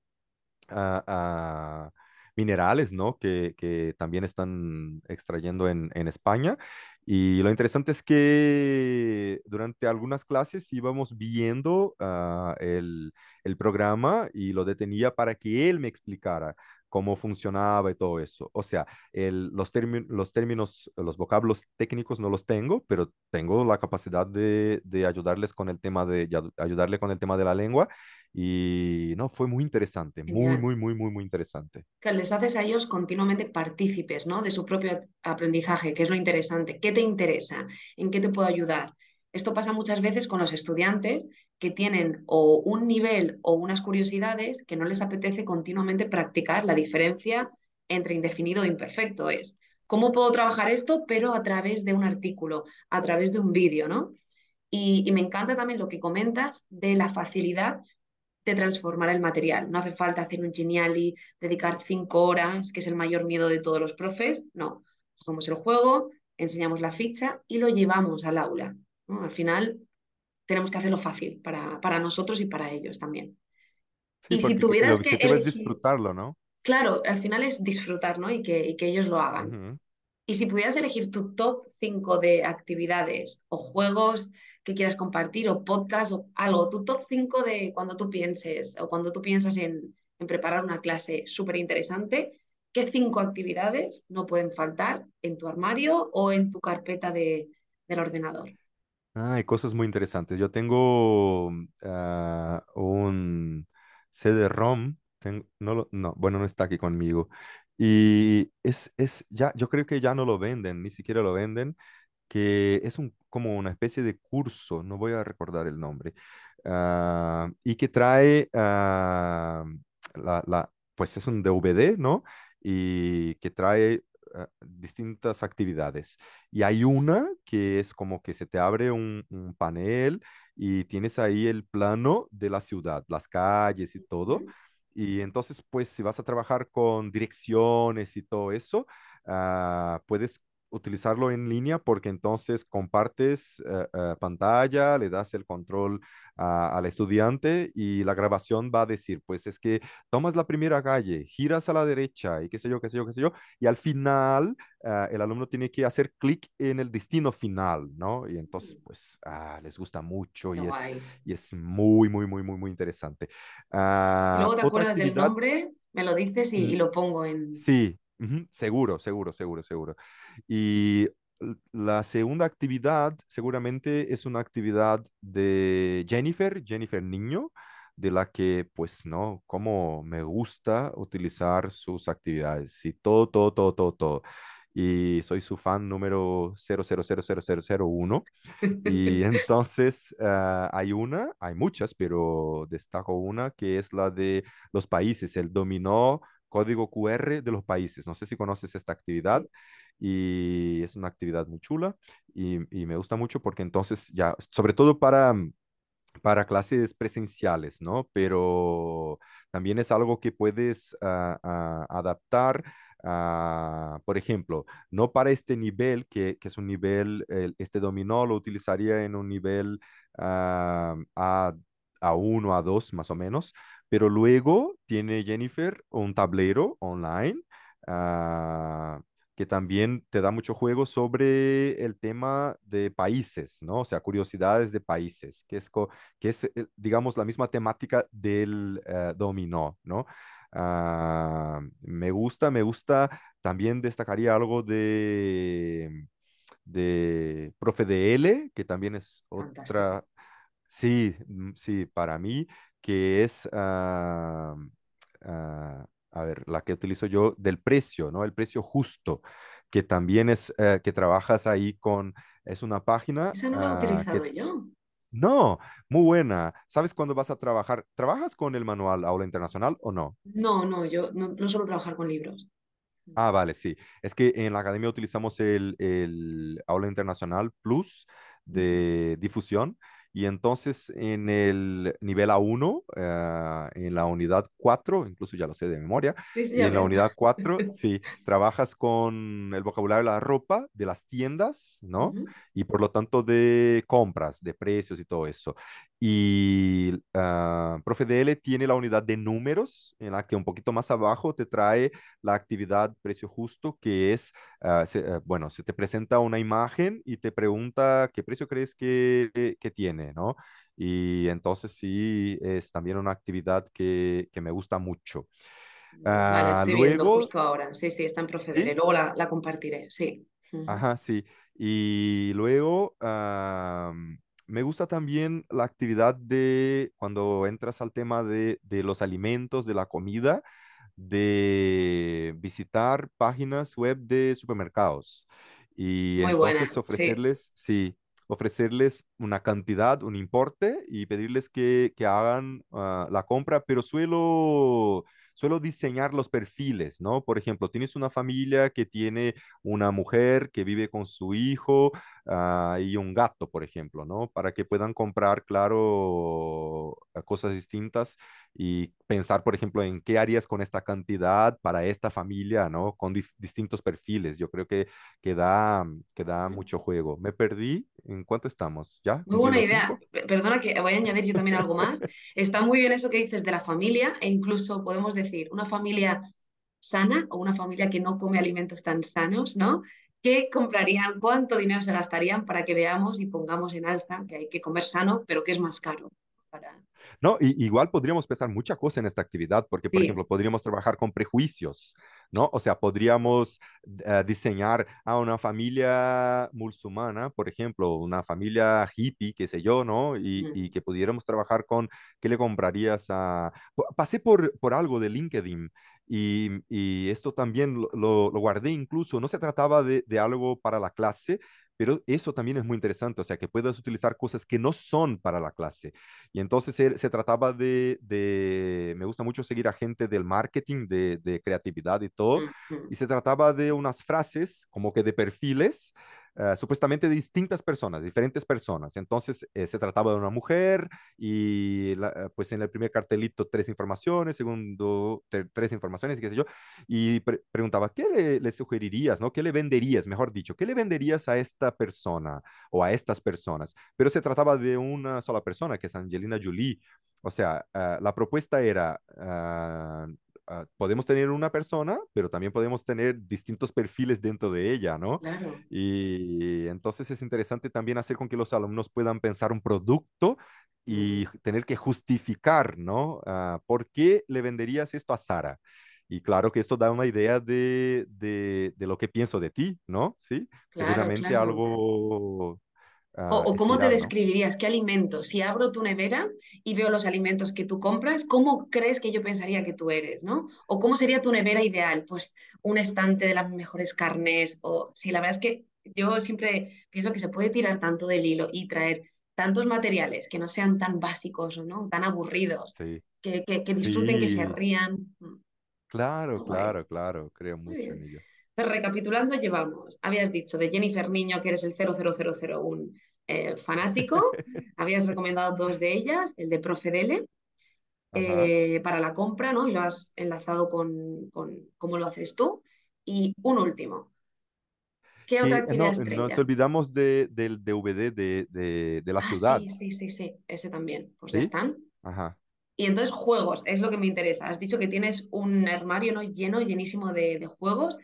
ah, ah, minerales, ¿no? Que, que también están extrayendo en, en España. Y lo interesante es que durante algunas clases íbamos viendo ah, el, el programa y lo detenía para que él me explicara cómo funcionaba y todo eso. O sea, los, términ- los términos, los vocablos técnicos no los tengo, pero tengo la capacidad de, de ayudarles con el tema de ayudarle con el tema de la lengua y no, fue muy interesante, muy, muy, muy, muy, muy interesante. que les haces a ellos continuamente partícipes, ¿no? de su propio aprendizaje, que es lo interesante. ¿Qué te interesa? ¿En qué te puedo ayudar? Esto pasa muchas veces con los estudiantes que tienen o un nivel o unas curiosidades que no les apetece continuamente practicar. La diferencia entre indefinido e imperfecto es cómo puedo trabajar esto, pero a través de un artículo, a través de un vídeo, ¿no? Y, y me encanta también lo que comentas de la facilidad de transformar el material. No hace falta hacer un Geniali, dedicar cinco horas, que es el mayor miedo de todos los profes. No, cogemos el juego, enseñamos la ficha y lo llevamos al aula. ¿no? Al final tenemos que hacerlo fácil para, para nosotros y para ellos también. Sí, Y si el tuvieras que es disfrutarlo, ¿no? claro, al final es disfrutar, ¿no? Y que, y que ellos lo hagan. Y si pudieras elegir tu top 5 de actividades o juegos que quieras compartir o podcast o algo, tu top 5 de cuando tú pienses o cuando tú piensas en, en preparar una clase súper interesante, ¿qué cinco actividades no pueden faltar en tu armario o en tu carpeta de, del ordenador? Ah, hay cosas muy interesantes. Yo tengo ah, un CD-ROM, no, no, bueno, no está aquí conmigo. Y es, es, ya, yo creo que ya no lo venden, ni siquiera lo venden, que es un, como una especie de curso, no voy a recordar el nombre, ah, y que trae, ah, la, la- pues es un DVD, ¿no? Y que trae ah, distintas actividades. Y hay una que es como que se te abre un, un panel y tienes ahí el plano de la ciudad, las calles y todo. Y entonces, pues, si vas a trabajar con direcciones y todo eso, puedes utilizarlo en línea porque entonces compartes eh, eh, pantalla, le das el control a- al estudiante y la grabación va a decir, pues es que tomas la primera calle, giras a la derecha y qué sé yo, qué sé yo, qué sé yo, y al final ah, el alumno tiene que hacer clic en el destino final, ¿no? Y entonces, pues, ah, les gusta mucho y es, y es muy, muy, muy, muy, muy interesante. Ah, luego te acuerdas del nombre, me lo dices y, mm, y lo pongo en... sí, seguro, seguro, seguro, seguro. Y la segunda actividad seguramente es una actividad de Jennifer, Jennifer Niño, de la que, pues, no, como me gusta utilizar sus actividades. Y todo, todo, todo, todo, todo. Y soy su fan número cero cero cero cero cero cero uno Y entonces ah, hay una, hay muchas, pero destaco una que es la de los países, el dominó código QR de los países. No sé si conoces esta actividad y es una actividad muy chula y, y me gusta mucho porque entonces ya, sobre todo para, para clases presenciales, ¿no? Pero también es algo que puedes ah, ah, adaptar. ah, por ejemplo, no para este nivel, que, que es un nivel, el- este dominó lo utilizaría en un nivel ah, A, A1, A2 más o menos, pero luego tiene Jennifer un tablero online ah, que también te da mucho juego sobre el tema de países, ¿no? O sea, curiosidades de países, que es, co- que es eh, digamos, la misma temática del eh, dominó, ¿no? Ah, me gusta, me gusta, también destacaría algo de de Profe de L, que también es Fantástico. otra, sí, mm, sí, para mí, que es, ah, a ver, la que utilizo yo del precio, ¿no? El precio justo, que también es, eh, que trabajas ahí con, es una página Esa no la he ah, utilizado que yo. no, muy buena. ¿Sabes cuándo vas a trabajar? ¿Trabajas con el manual Aula Internacional o no? No, no, yo no, no suelo trabajar con libros. Ah, vale, sí. Es que en la academia utilizamos el, el Aula Internacional Plus de difusión y entonces en el nivel A1, eh, en la unidad 4, incluso ya lo sé de memoria, Sí, sí, y ya en la unidad 4, sí, trabajas con el vocabulario de la ropa, de las tiendas, ¿no? Y por lo tanto de compras, de precios y todo eso. Y ah, Profe DL tiene la unidad de números, en la que un poquito más abajo te trae la actividad precio justo, que es, ah, se- ah, bueno, se te presenta una imagen y te pregunta qué precio crees que, que- que tiene, ¿no? Y entonces sí, es también una actividad que, que me gusta mucho. Vale, Ah, estoy viendo luego, justo ahora. Sí, sí, está en Procedere. sí, Luego la, la compartiré, sí. Ajá, sí. Y luego, ah, me gusta también la actividad de cuando entras al tema de, de los alimentos, de la comida de visitar páginas web de supermercados y Muy buena, entonces sí. ofrecerles, sí, ofrecerles una cantidad, un importe y pedirles que, que hagan ah, la compra, pero suelo, suelo diseñar los perfiles, ¿no? Por ejemplo, tienes una familia que tiene una mujer que vive con su hijo ah, y un gato, por ejemplo, ¿no? Para que puedan comprar, claro, cosas distintas y pensar, por ejemplo, en qué harías con esta cantidad para esta familia, ¿no? Con distintos perfiles. Yo creo que, que da, que da mucho juego. Me perdí. ¿En cuánto estamos? ¿Ya? Muy buena ¿Cumpliendo idea. Perdona que voy a añadir yo también algo más. Está muy bien eso que dices de la familia e incluso podemos decir una familia sana o una familia que no come alimentos tan sanos, ¿no? ¿Qué comprarían? ¿Cuánto dinero se gastarían para que veamos y pongamos en alza que hay que comer sano, pero que es más caro? Para... No, y, igual podríamos pensar mucha cosa en esta actividad, porque, por Sí. ejemplo, podríamos trabajar con prejuicios, ¿no? O sea, podríamos eh, diseñar a una familia musulmana, por ejemplo, una familia hippie, qué sé yo, ¿no? Y, y Mm, que pudiéramos trabajar con qué le comprarías a... Pasé por, por algo de LinkedIn. Y, y esto también lo, lo- lo guardé incluso, no se trataba de, de algo para la clase, pero eso también es muy interesante, o sea, que puedas utilizar cosas que no son para la clase. Y entonces se, se trataba de, de, me gusta mucho seguir a gente del marketing, de, de creatividad y todo, y se trataba de unas frases como que de perfiles, eh, supuestamente distintas personas, diferentes personas. Entonces eh, se trataba de una mujer y eh, pues en el primer cartelito tres informaciones, segundo tres informaciones qué sé yo, y pre- preguntaba, ¿qué le, sugerirías, no? ¿Qué le venderías, mejor dicho, qué le venderías a esta persona o a estas personas? pero se trataba de una sola persona, que es Angelina Jolie. O sea, la propuesta era, uh, podemos tener una persona, pero también podemos tener distintos perfiles dentro de ella, ¿no? Claro. Y entonces es interesante también hacer con que los alumnos puedan pensar un producto y tener que justificar, ¿no? Uh, ¿Por qué le venderías esto a Sara? Y claro que esto da una idea de, de, de, lo que pienso de ti, ¿no? Sí, Claro, seguramente claro. algo uh, o cómo te describirías, qué alimentos, si abro tu nevera y veo los alimentos que tú compras, ¿cómo crees que yo pensaría que tú eres, ¿no? O cómo sería tu nevera ideal, pues un estante de las mejores carnes, o sí, la verdad es que yo siempre pienso que se puede tirar tanto del hilo y traer tantos materiales que no sean tan básicos o no, tan aburridos, Sí, que, que, que disfruten, que se rían. Mm, claro, claro, claro, creo mucho en ello. Recapitulando, llevamos, habías dicho de Jennifer Niño que eres el 00001 eh, fanático, habías recomendado dos de ellas, el de Profedele, eh, para la compra, ¿no? Y lo has enlazado con, con cómo lo haces tú. Y un último, ¿qué otra eh, actividad no, nos olvidamos de, del DVD de, de, de la Ah, ciudad, sí, sí, sí, sí, ese también. Pues ya ¿sí? están. Ajá. Y entonces juegos, es lo que me interesa. Has dicho que tienes un armario, ¿no? lleno, llenísimo de, de juegos.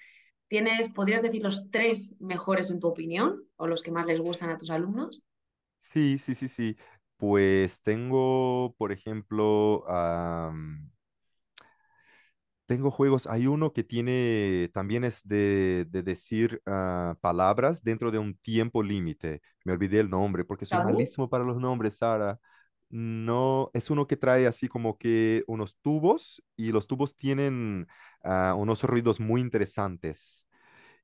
¿Tienes, podrías decir los tres mejores en tu opinión o los que más les gustan a tus alumnos? Sí, sí, sí, sí. Pues tengo, por ejemplo, tengo juegos, hay uno que tiene, también es de, de decir ah, palabras dentro de un tiempo límite. Me olvidé el nombre porque soy ¿Tabú? malísimo para los nombres, Sara. No, es uno que trae así como que unos tubos y los tubos tienen ah, unos ruidos muy interesantes.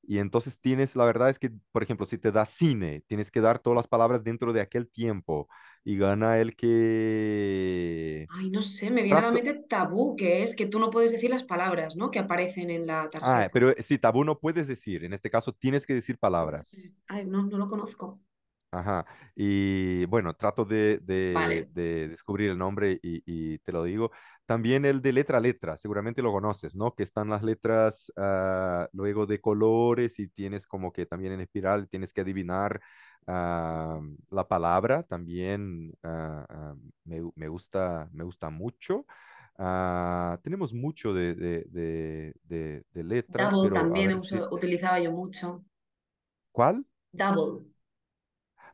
Y entonces tienes, la verdad es que, por ejemplo, si te da cine, tienes que dar todas las palabras dentro de aquel tiempo y gana el que... Ay, no sé, me viene a la Trato... mente tabú, que es que tú no puedes decir las palabras, ¿no? Que aparecen en la Ah, tarjeta. pero sí, tabú no puedes decir, en este caso tienes que decir palabras. Ay, no, no lo conozco. Ajá. Y bueno, trato de, de- Vale, de descubrir el nombre y, y te lo digo. También el de letra a letra, seguramente lo conoces, ¿no? Que están las letras ah, luego de colores y tienes como que también en espiral tienes que adivinar ah, la palabra. También ah, me, me gusta, me gusta mucho. Tenemos mucho de, de, de, letras, Double pero también si... utilizaba yo mucho. ¿Cuál? Double,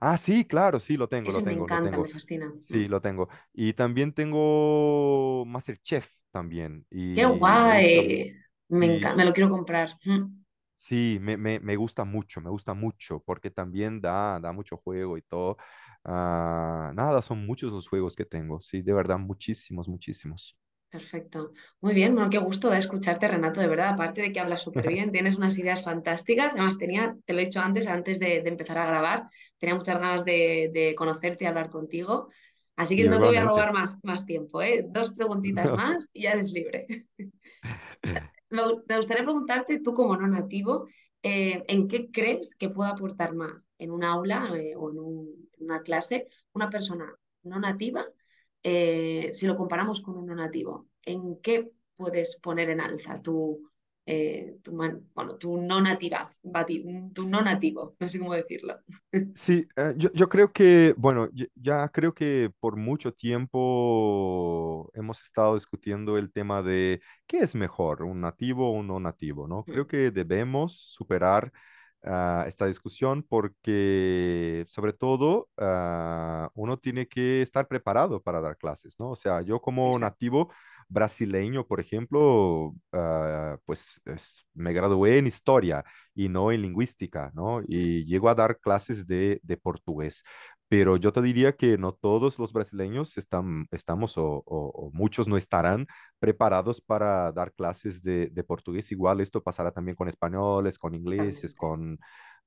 Ah, sí, claro, sí, lo tengo, ese lo me tengo, lo encanta, me tengo. fascina. Sí, lo tengo. Y también tengo Masterchef también. ¡Qué Y me mu- guay! Me encanta, me lo quiero comprar. Mm. sí, me, me, me gusta mucho, me gusta mucho, porque también da, da mucho juego y todo. Ah, nada, son muchos los juegos que tengo, sí, de verdad, muchísimos, muchísimos. Perfecto. Muy bien, bueno, qué gusto da escucharte, Renato, de verdad. Aparte de que hablas súper bien, tienes unas ideas fantásticas. Además, tenía, te lo he dicho antes, antes de, de empezar a grabar, tenía muchas ganas de, de conocerte y hablar contigo. Así que no te voy a robar más, más tiempo, ¿eh? Dos preguntitas más y ya eres libre. Me, gu- me gustaría preguntarte, tú como no nativo, eh, ¿en qué crees que puede aportar más en un aula eh, o en, un- en una clase una persona no nativa eh, si lo comparamos con un no nativo? ¿En qué puedes poner en alza tu, eh, tu, man- bueno, tu no nativa, tu no nativo? No sé cómo decirlo. Sí, eh, yo, yo creo que, bueno, ya creo que por mucho tiempo hemos estado discutiendo el tema de qué es mejor, un nativo o un no nativo, ¿no? Creo Mm, que debemos superar esta discusión porque, sobre todo, ah, uno tiene que estar preparado para dar clases, ¿no? O sea, yo como nativo brasileño, por ejemplo, ah, pues es- me gradué en historia y no en lingüística, ¿no? Y llego a dar clases de, de portugués. Pero yo te diría que no todos los brasileños están, estamos o, o- o muchos no estarán preparados para dar clases de, de portugués. Igual esto pasará también con españoles, con ingleses, con,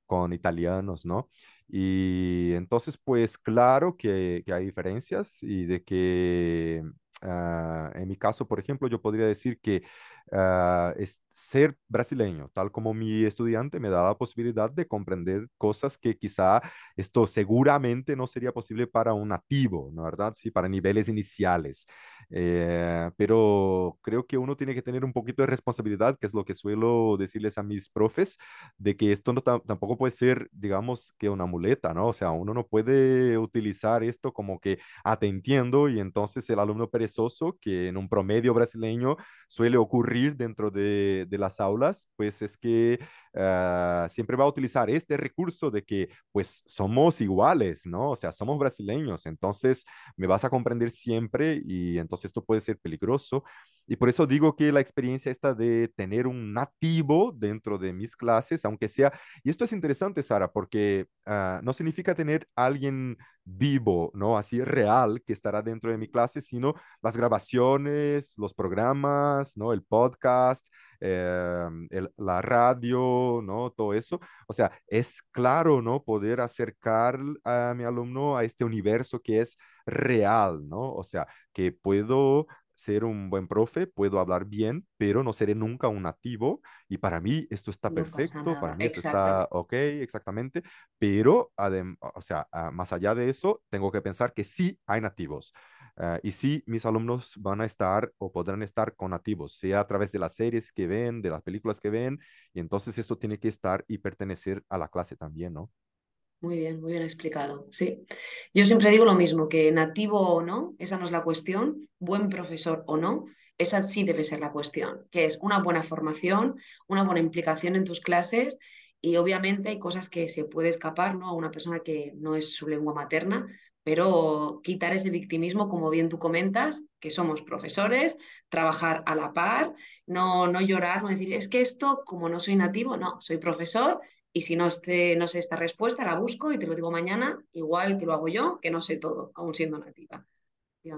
con italianos, ¿no? Y entonces, pues claro que, que hay diferencias y de que ah, en mi caso, por ejemplo, yo podría decir que ah, es ser brasileño, tal como mi estudiante, me da la posibilidad de comprender cosas que quizá esto seguramente no sería posible para un nativo, ¿no verdad? Sí, para niveles iniciales. Eh, pero creo que uno tiene que tener un poquito de responsabilidad, que es lo que suelo decirles a mis profes, de que esto no ta- tampoco puede ser, digamos, que una muleta, ¿no? O sea, uno no puede utilizar esto como que, ah, te entiendo, y entonces el alumno perezoso, que en un promedio brasileño suele ocurrir dentro de, las aulas, pues es que ah, siempre va a utilizar este recurso de que pues somos iguales, ¿no? O sea, somos brasileños, entonces me vas a comprender siempre y entonces esto puede ser peligroso. Y por eso digo que la experiencia esta de tener un nativo dentro de mis clases, aunque sea, y esto es interesante, Sara, porque ah, no significa tener alguien vivo, ¿no? Así real que estará dentro de mi clase, sino las grabaciones, los programas, ¿no? El podcast, el- la radio, ¿no? Todo eso. O sea, es claro, ¿no? Poder acercar a mi alumno a este universo que es real, ¿no? O sea, que puedo ser un buen profe, puedo hablar bien, pero no seré nunca un nativo. Y para mí esto está No perfecto, para mí esto está ok, exactamente. Pero, o sea, ah, más allá de eso, tengo que pensar que sí hay nativos. Ah, y sí, mis alumnos van a estar o podrán estar con nativos, sea a través de las series que ven, de las películas que ven, y entonces esto tiene que estar y pertenecer a la clase también, ¿no? Muy bien, muy bien explicado. Sí. Yo siempre digo lo mismo, que nativo o no, esa no es la cuestión, buen profesor o no, esa sí debe ser la cuestión, que es una buena formación, una buena implicación en tus clases y obviamente hay cosas que se puede escapar, ¿no? A una persona que no es su lengua materna, pero quitar ese victimismo, como bien tú comentas, que somos profesores, trabajar a la par no, no llorar, no decir, es que esto, como no soy nativo, no, soy profesor y si no, este, no sé esta respuesta, la busco y te lo digo mañana, igual que lo hago yo, que no sé todo, aún siendo nativa.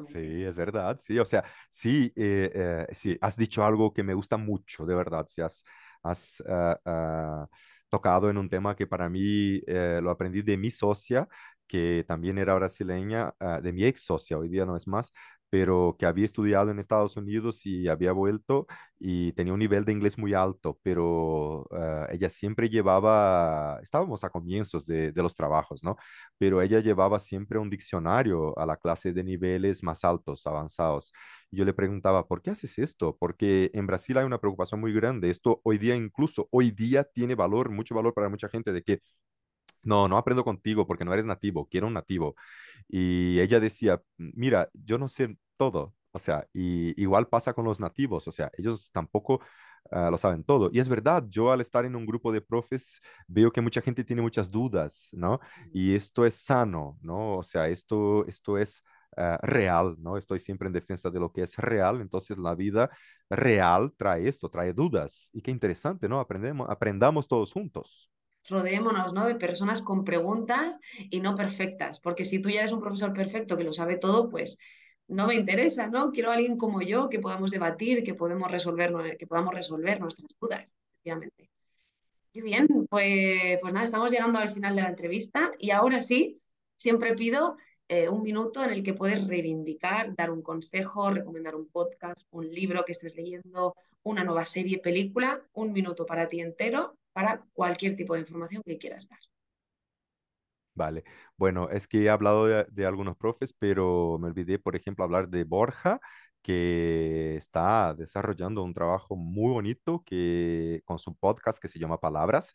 Sí, es verdad, sí, o sea, sí, eh, eh, sí, has dicho algo que me gusta mucho, de verdad, si has, has ah, ah, tocado en un tema que para mí eh, lo aprendí de mi socia, que también era brasileña, ah, de mi ex socia, hoy día no es más, pero que había estudiado en Estados Unidos y había vuelto y tenía un nivel de inglés muy alto, pero uh, ella siempre llevaba, estábamos a comienzos de, de, los trabajos, ¿no? Pero ella llevaba siempre un diccionario a la clase de niveles más altos, avanzados. Y yo le preguntaba, ¿por qué haces esto? Porque en Brasil hay una preocupación muy grande. Esto hoy día, incluso hoy día, tiene valor, mucho valor para mucha gente, de que no, no aprendo contigo porque no eres nativo, quiero un nativo. Y ella decía, mira, yo no sé todo, o sea, y igual pasa con los nativos, o sea, ellos tampoco uh, lo saben todo. Y es verdad, yo al estar en un grupo de profes veo que mucha gente tiene muchas dudas, ¿no? Y esto es sano, ¿no? O sea, esto, esto es uh, real, ¿no? Estoy siempre en defensa de lo que es real, entonces la vida real trae esto, trae dudas. Y qué interesante, ¿no? Aprendemos, aprendamos todos juntos rodeémonos ¿no? de personas con preguntas y no perfectas, porque si tú ya eres un profesor perfecto que lo sabe todo, pues no me interesa, ¿no? Quiero a alguien como yo que podamos debatir, que, podemos resolver, que podamos resolver nuestras dudas, efectivamente. Qué bien, pues, pues nada, estamos llegando al final de la entrevista y ahora sí, siempre pido eh, un minuto en el que puedes reivindicar, dar un consejo, recomendar un podcast, un libro que estés leyendo, una nueva serie, película, un minuto para ti entero para cualquier tipo de información que quieras dar. Vale, bueno, es que he hablado de, algunos profes, pero me olvidé, por ejemplo, hablar de Borja, que está desarrollando un trabajo muy bonito que, con su podcast que se llama Palabras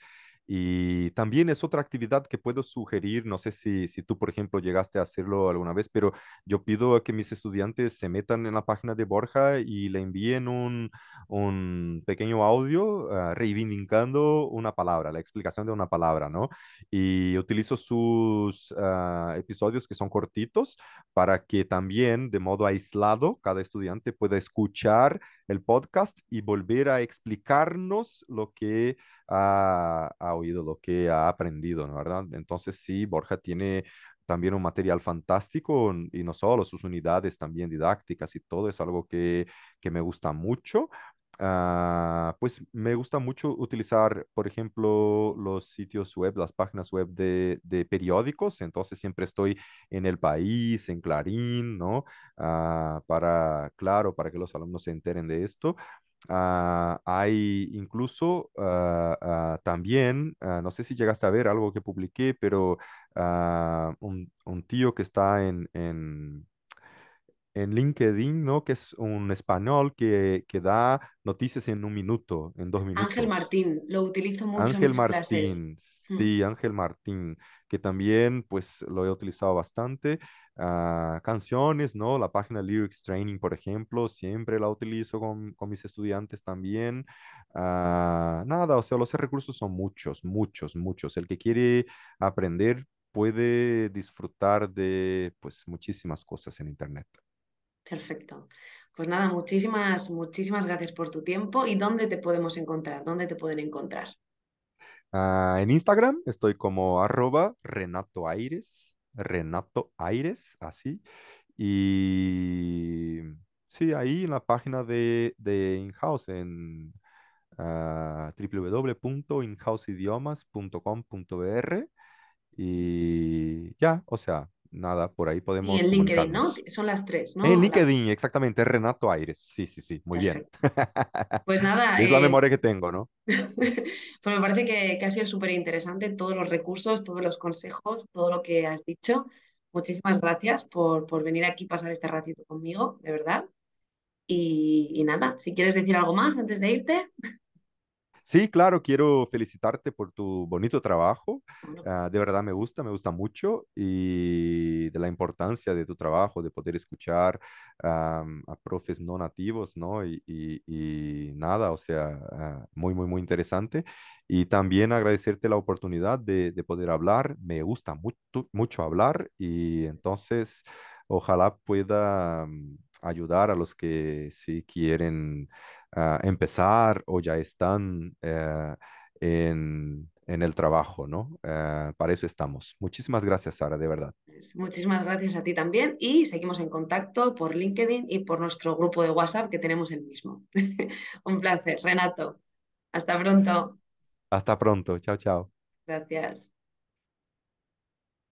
y también es otra actividad que puedo sugerir, no sé si, si tú, por ejemplo, llegaste a hacerlo alguna vez, pero yo pido que mis estudiantes se metan en la página de Borja y le envíen un, un pequeño audio uh, reivindicando una palabra, la explicación de una palabra, ¿no? Y utilizo sus uh, episodios que son cortitos para que también de modo aislado cada estudiante pueda escuchar el podcast y volver a explicarnos lo que ha, ha oído, lo que ha aprendido, ¿no? ¿verdad? Entonces sí, Borja tiene también un material fantástico y no solo sus unidades también didácticas y todo es algo que, que me gusta mucho. Uh, pues me gusta mucho utilizar, por ejemplo, los sitios web, las páginas web de, de periódicos. Entonces siempre estoy en El País, en Clarín, ¿no? Uh, para, claro, para que los alumnos se enteren de esto. Uh, hay incluso también, no sé si llegaste a ver algo que publiqué, pero un, tío que está en en LinkedIn, ¿no? Que es un español que, que da noticias en un minuto, en dos minutos. Ángel Martín, lo utilizo mucho Ángel en mis Martín, clases. Hmm. sí, Ángel Martín, que también pues lo he utilizado bastante. Uh, canciones, ¿no? La página Lyrics Training, por ejemplo, siempre la utilizo con, con mis estudiantes también. Uh, nada, o sea, los recursos son muchos, muchos, muchos. El que quiere aprender puede disfrutar de pues muchísimas cosas en Internet. Perfecto. Pues nada, muchísimas, muchísimas gracias por tu tiempo. ¿Y dónde te podemos encontrar? ¿Dónde te pueden encontrar? Uh, en Instagram estoy como arroba Renato Aires, Renato Aires, así. Y sí, ahí en la página de, de InHouse, en uh, www.inhouseidiomas.com.br. Y ya, o sea, nada, por ahí podemos. Y en LinkedIn, ¿no? Son las tres, ¿no? En LinkedIn, la... exactamente, Renato Aires. Sí, sí, sí, muy Perfecto. bien. Pues nada. es eh... la memoria que tengo, ¿no? pues me parece que, que ha sido súper interesante todos los recursos, todos los consejos, todo lo que has dicho. Muchísimas gracias por, por venir aquí, pasar este ratito conmigo, de verdad. Y, y nada, si quieres decir algo más antes de irte. Sí, claro, quiero felicitarte por tu bonito trabajo. Uh, de verdad me gusta, me gusta mucho y de la importancia de tu trabajo, de poder escuchar um, a profes no nativos, ¿no? Y, y, y nada, o sea, uh, muy, muy, muy interesante. Y también agradecerte la oportunidad de, de poder hablar. Me gusta mucho, mucho hablar y entonces ojalá pueda... Um, ayudar a los que sí quieren ah, empezar o ya están eh, en, en el trabajo, ¿no? Eh, para eso estamos. Muchísimas gracias, Sara, de verdad. Pues muchísimas gracias a ti también y seguimos en contacto por LinkedIn y por nuestro grupo de WhatsApp que tenemos el mismo. Un placer, Renato. Hasta pronto. Hasta pronto. Chao, chao. Gracias.